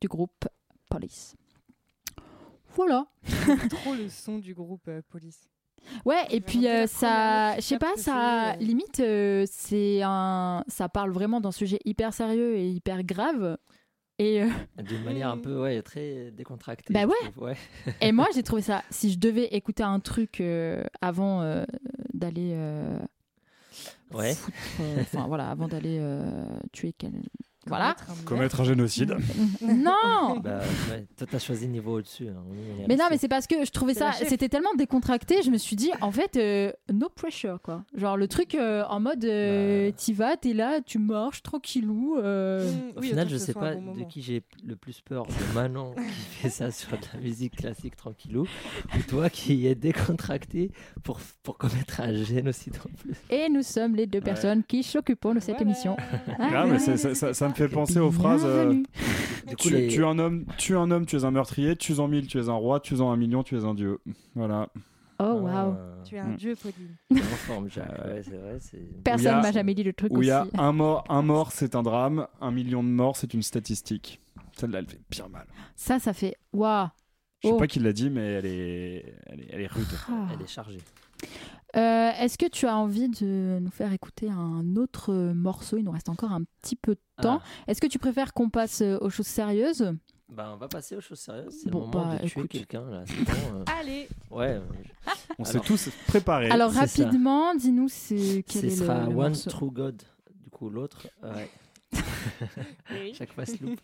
du groupe Police. Voilà. J'aime trop le son du groupe euh, Police. Ouais, et puis euh, ça, je sais pas, ça euh, limite, euh, c'est un, ça parle vraiment d'un sujet hyper sérieux et hyper grave. Et, euh, D'une manière un peu ouais, très décontractée. Bah ouais. trouve, ouais. et moi j'ai trouvé ça. Si je devais écouter un truc euh, avant euh, d'aller, euh, Ouais. enfin voilà, avant d'aller euh, tuer quel, voilà. Commettre un génocide. Non. Bah, ouais, toi, t'as choisi le niveau au-dessus. hein. Oui, on est Mais non, mais c'est parce que je trouvais C'est ça, la chef. c'était tellement décontracté, je me suis dit, en fait, euh, no pressure, quoi. Genre le truc euh, en mode, euh, Bah. t'y vas, t'es là, tu marches tranquillou. euh. Au Oui, final, je ce sais pas de qui j'ai le plus peur, de Manon qui fait ça sur de la musique classique tranquillou, ou toi qui es décontracté pour, pour commettre un génocide en plus. Et nous sommes les deux personnes qui s'occupons de cette émission. Ah, mais c'est- ça, ça- ça me fait penser aux phrases. euh, Bienvenue. Du coup, tu, les- tu es un homme, tu es un homme, tu es un meurtrier, tu es en mille, tu es un roi, tu es en un million, tu es un dieu. Voilà. Oh waouh. Ah, Tu es un Mm. dieu, Pauline. en forme, Jacques. Ouais, c'est vrai. c'est- Où il y Personne a- m'a jamais dit le truc Où il aussi. y a un mort, un mort, c'est un drame, un million de morts, c'est une statistique. Celle-là, elle fait bien mal. Ça, ça fait waouh. Je sais Oh. pas qui l'a dit, mais elle est, elle est, elle est rude. Ah. Elle est chargée. Euh, Est-ce que tu as envie de nous faire écouter un autre morceau? Il nous reste encore un petit peu de temps. Ah, Est-ce que tu préfères qu'on passe euh, aux choses sérieuses? Bah, on va passer aux choses sérieuses. C'est Bon, le moment bah, de tuer quelqu'un là. bon, euh. Allez, Ouais. On s'est tous préparés. Alors rapidement, dis-nous c'est quel Ce est le, sera le One morceau. True God. Du coup, l'autre. Ouais. Chaque fois, se loupe.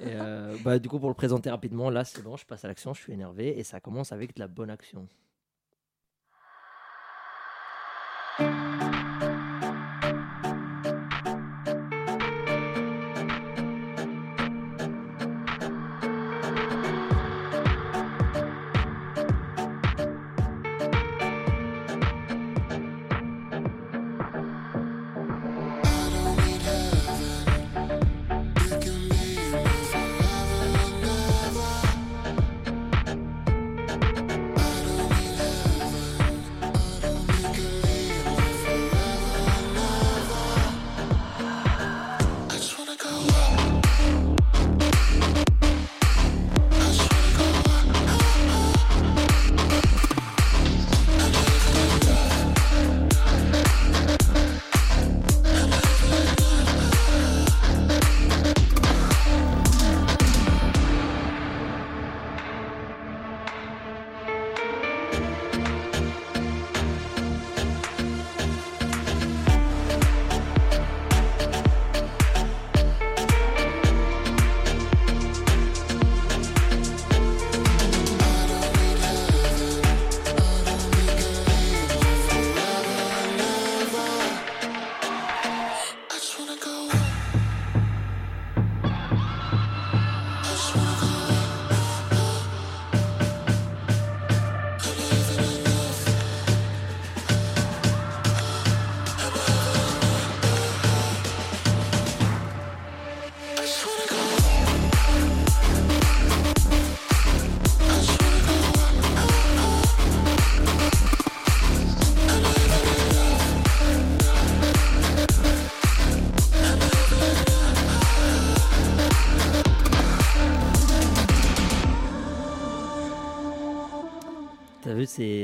Et euh, bah, du coup, pour le présenter rapidement, là, c'est bon, je passe à l'action, je suis énervé et ça commence avec de la bonne action.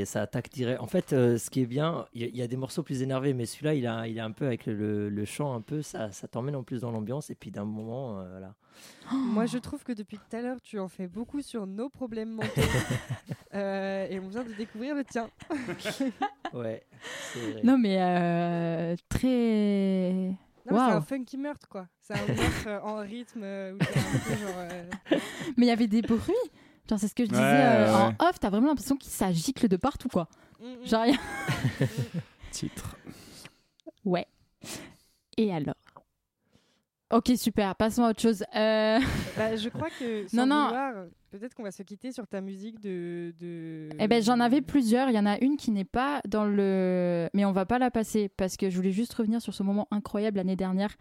Ça attaque direct. En fait, euh, ce qui est bien, il y, a- il y a des morceaux plus énervés, mais celui-là, il a, il est un peu avec le, le chant, un peu, ça, ça t'emmène en plus dans l'ambiance. Et puis d'un moment, euh, voilà. Moi, je trouve que depuis tout à l'heure, tu en fais beaucoup sur nos problèmes mentaux. Euh, et on vient de découvrir le tien. Ouais. vrai. Non mais euh, très. C'est un funky meurtre, quoi. C'est un meurtre en rythme euh, où t'es un peu genre. euh, Mais il y avait des bruits. Genre c'est ce que je disais Ouais, euh, en off. T'as vraiment l'impression qu'il ça gicle de partout quoi. mm, mm. Genre rien. Titre. Ouais. Et alors? Ok super. Passons à autre chose. Euh, Bah, je crois que. Non, Sans non. vouloir, Peut-être qu'on va se quitter sur ta musique de. de... Eh ben j'en avais plusieurs. Il y en a une qui n'est pas dans le, mais on va pas la passer parce que je voulais juste revenir sur ce moment incroyable l'année dernière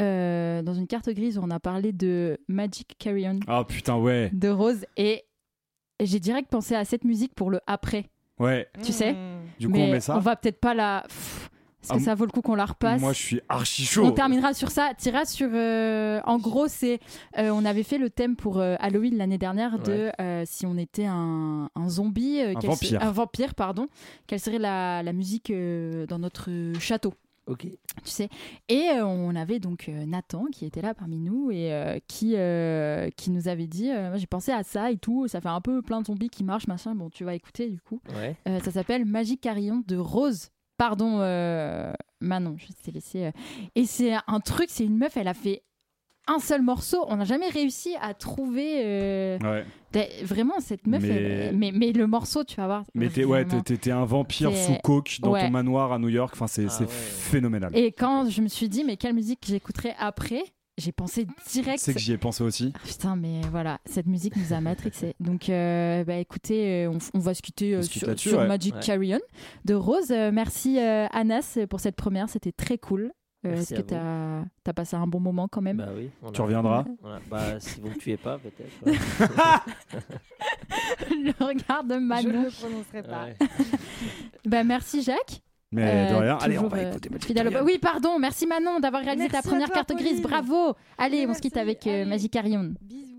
euh, dans une carte grise où on a parlé de Magic Carry On Ah putain, ouais. de Rose et j'ai direct pensé à cette musique pour le après. Ouais. Tu sais Mm. Du coup, mais on met ça. va peut-être pas la. Pff, Est-ce que Ah, ça vaut le coup qu'on la repasse? Moi, je suis archi chaud. On terminera sur ça. Tira sur. euh, en gros, c'est. euh, on avait fait le thème pour euh, Halloween l'année dernière de euh, si on était un, un zombie. euh, Un quelle vampire. un vampire, pardon. Quelle serait la, la musique euh, dans notre château? Ok. tu sais. Et euh, on avait donc euh, Nathan qui était là parmi nous et euh, qui, qui nous avait dit j'ai pensé à ça et tout, ça fait un peu plein de zombies qui marchent, machin. Bon, tu vas écouter du coup. Ouais. Ça s'appelle Magic Carillon de Rose. Pardon, Manon, je t'ai laissé. Et c'est un truc, c'est une meuf, elle a fait un seul morceau. On n'a jamais réussi à trouver euh, Ouais. vraiment cette meuf. Mais- elle- mais... Mais, le morceau, tu vas voir. Mais t'es ouais, un vampire sous coke dans Ouais. ton manoir à New York. Enfin, c'est Ah phénoménal. Et quand je me suis dit, mais quelle musique j'écouterais après j'ai pensé direct. C'est que j'y ai pensé aussi. Ah, Putain, mais voilà, cette musique nous a matrixé. Donc, euh, bah, écoutez, euh, on, on va se quitter euh, quitte sur, là-dessus, sur ouais. Magic Ouais. Carry On de Rose. Euh, merci euh, Anas pour cette première, c'était très cool. Euh, Est-ce que t'as as passé un bon moment quand même? Bah oui. Tu a- reviendras. Voilà. Bah, si vous ne tuez pas, peut-être. Le regard de Je ne Manon. le prononcerai pas. Ouais. Bah, merci Jacques. Mais de Euh, rien. Allez, on va euh, écouter Magic fidèle. Oui, pardon, merci Manon d'avoir réalisé ta Merci première toi, carte grise. Bravo. Allez, on se quitte avec euh, Allez. Magic Carry On. Bisous.